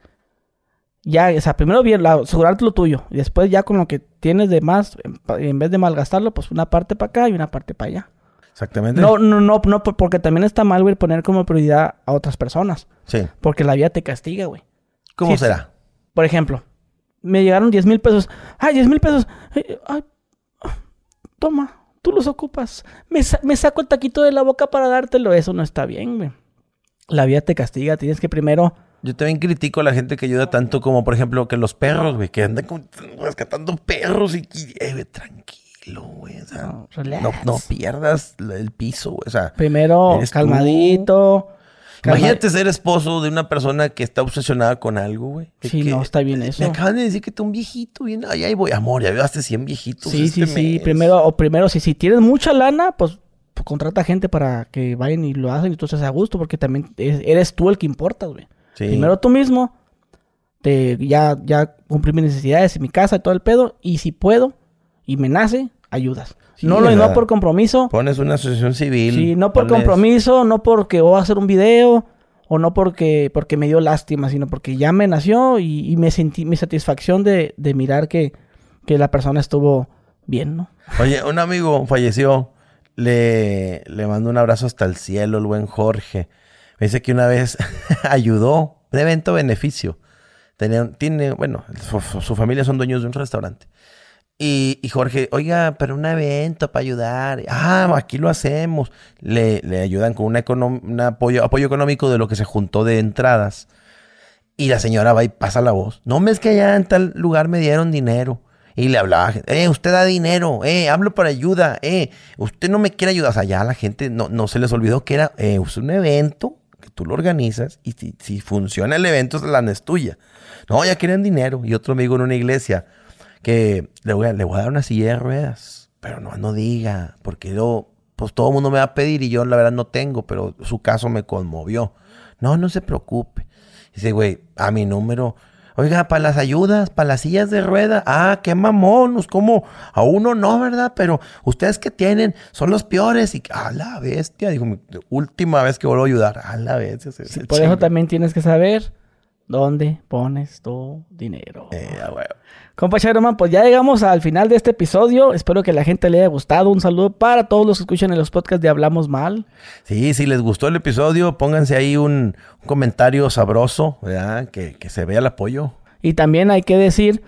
ya, o sea, primero bien, asegurarte lo tuyo. Y después ya con lo que tienes de más, en vez de malgastarlo, pues una parte para acá y una parte para allá.
Exactamente.
No, no, no, no, porque también está mal, güey, poner como prioridad a otras personas.
Sí.
Porque la vida te castiga, güey.
¿Cómo será?
Por ejemplo, me llegaron 10 mil pesos. ¡Ay, 10 mil pesos! Ay, toma, tú los ocupas. Me, me saco el taquito de la boca para dártelo. Eso no está bien, güey. La vida te castiga. Tienes que primero...
Yo también critico a la gente que ayuda tanto como, por ejemplo, que los perros, güey, que andan rescatando perros y... Eh, tranquilo no, pierdas el piso, O sea,
primero calmadito.
Imagínate ser esposo de una persona que está obsesionada con algo, güey.
Sí, no, está bien eso.
Me acaban de decir que tú un viejito, bien, ahí voy, amor, ya llevaste 100 viejitos.
Sí, sí, este sí. Primero, o primero, si, si tienes mucha lana, pues, pues, contrata gente para que vayan y lo hacen y tú seas a gusto, porque también eres tú el que importa, güey. Primero tú mismo, te, ya, ya cumplí mis necesidades en mi casa y todo el pedo, y si puedo, y me nace, ayudas. no, lo, no por compromiso.
Pones una asociación civil.
Sí, no por compromiso, no porque voy a hacer un video o no porque, porque me dio lástima, sino porque ya me nació y, me sentí mi satisfacción de, mirar que, que, la persona estuvo bien, ¿no?
Oye, un amigo falleció, le, le mando un abrazo hasta el cielo, el buen Jorge. Me dice que una vez ayudó, un evento beneficio. Tenía, tiene, bueno, su familia son dueños de un restaurante. Y, Jorge, oiga, pero un evento para ayudar. Ah, aquí lo hacemos. Le, le ayudan con una un apoyo, apoyo económico de lo que se juntó de entradas. Y la señora va y pasa la voz. No es que allá en tal lugar me dieron dinero. Y le hablaba, eh, usted da dinero, eh, hablo para ayuda, eh, usted no me quiere ayudar. O sea, ya la gente no, no se les olvidó que era eh, un evento que tú lo organizas y si, si funciona el evento, la es tuya. No, ya quieren dinero. Y otro amigo en una iglesia, que le voy, a, le voy a dar una silla de ruedas, pero no, no diga, porque yo, pues todo el mundo me va a pedir y yo la verdad no tengo, pero su caso me conmovió. No, no se preocupe. Dice, güey, a mi número, oiga, para las ayudas, para las sillas de ruedas, ah, qué mamonos, como a uno no, ¿verdad? Pero ustedes que tienen son los peores y a la bestia, dijo, última vez que vuelvo a ayudar, a la bestia.
por eso también tienes que saber dónde pones tu dinero.
Eh,
Compa Charoman, pues ya llegamos al final de este episodio. Espero que la gente le haya gustado. Un saludo para todos los que escuchan en los podcasts de Hablamos Mal.
Sí, si les gustó el episodio, pónganse ahí un, comentario sabroso, ¿verdad? Que, se vea el apoyo.
Y también hay que decir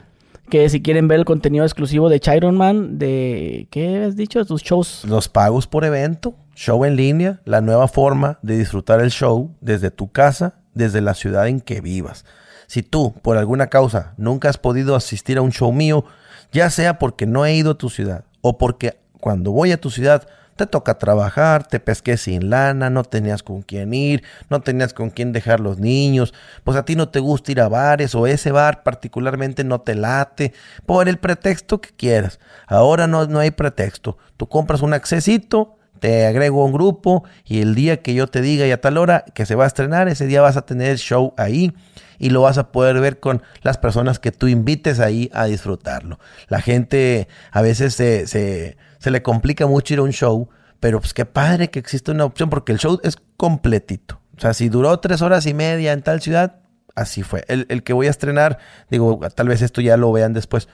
que si quieren ver el contenido exclusivo de Chiron Man, de, ¿qué has dicho? Tus shows.
Los pagos por evento, show en línea, la nueva forma de disfrutar el show desde tu casa, desde la ciudad en que vivas. Si tú, por alguna causa, nunca has podido asistir a un show mío, ya sea porque no he ido a tu ciudad o porque cuando voy a tu ciudad te toca trabajar, te pesqué sin lana, no tenías con quién ir, no tenías con quién dejar los niños, pues a ti no te gusta ir a bares o ese bar particularmente no te late, por el pretexto que quieras. Ahora no, no hay pretexto. Tú compras un accesito, te agrego a un grupo y el día que yo te diga y a tal hora que se va a estrenar, ese día vas a tener el show ahí y lo vas a poder ver con las personas que tú invites ahí a disfrutarlo. La gente a veces se, se, le complica mucho ir a un show, pero pues qué padre que existe una opción porque el show es completito. O sea, si duró tres horas y media en tal ciudad, así fue. El, que voy a estrenar, digo, tal vez esto ya lo vean después,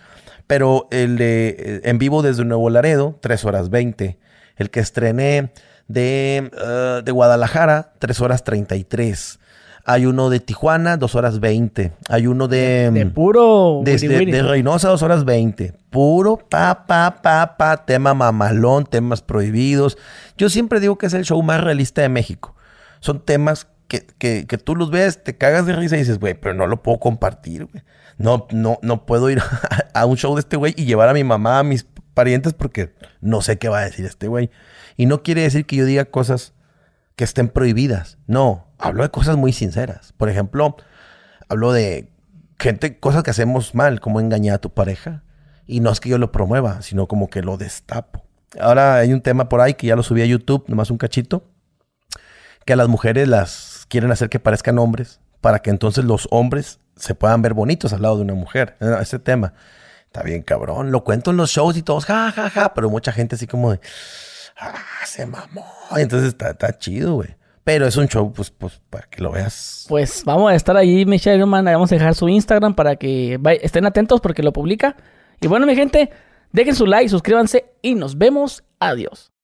pero el de eh, en vivo desde Nuevo Laredo, tres horas veinte. El que estrené de, eh, de Guadalajara, tres horas treinta y tres. Hay uno de Tijuana, 2 horas 20. Hay uno de...
De puro...
De, de, Reynosa, 2 horas 20. Puro pa, pa, pa, pa, tema mamalón, temas prohibidos. Yo siempre digo que es el show más realista de México. Son temas que, que, que tú los ves, te cagas de risa y dices, güey, pero no lo puedo compartir, güey. No, no, no puedo ir a, a un show de este güey y llevar a mi mamá, a mis parientes, porque no sé qué va a decir este güey. Y no quiere decir que yo diga cosas que estén prohibidas. No, hablo de cosas muy sinceras. Por ejemplo, hablo de gente, cosas que hacemos mal, como engañar a tu pareja. Y no es que yo lo promueva, sino como que lo destapo. Ahora hay un tema por ahí que ya lo subí a YouTube, nomás un cachito, que a las mujeres las quieren hacer que parezcan hombres para que entonces los hombres se puedan ver bonitos al lado de una mujer. Eh, ese tema está bien cabrón. Lo cuento en los shows y todos, ja, ja, ja, pero mucha gente así como de, ah, se mamó. Entonces está chido, güey. Pero es un show, pues, pues, para que lo veas.
Pues vamos a estar ahí, Michelle. Vamos a dejar su Instagram para que estén atentos porque lo publica. Y bueno, mi gente, dejen su like, suscríbanse y nos vemos. Adiós.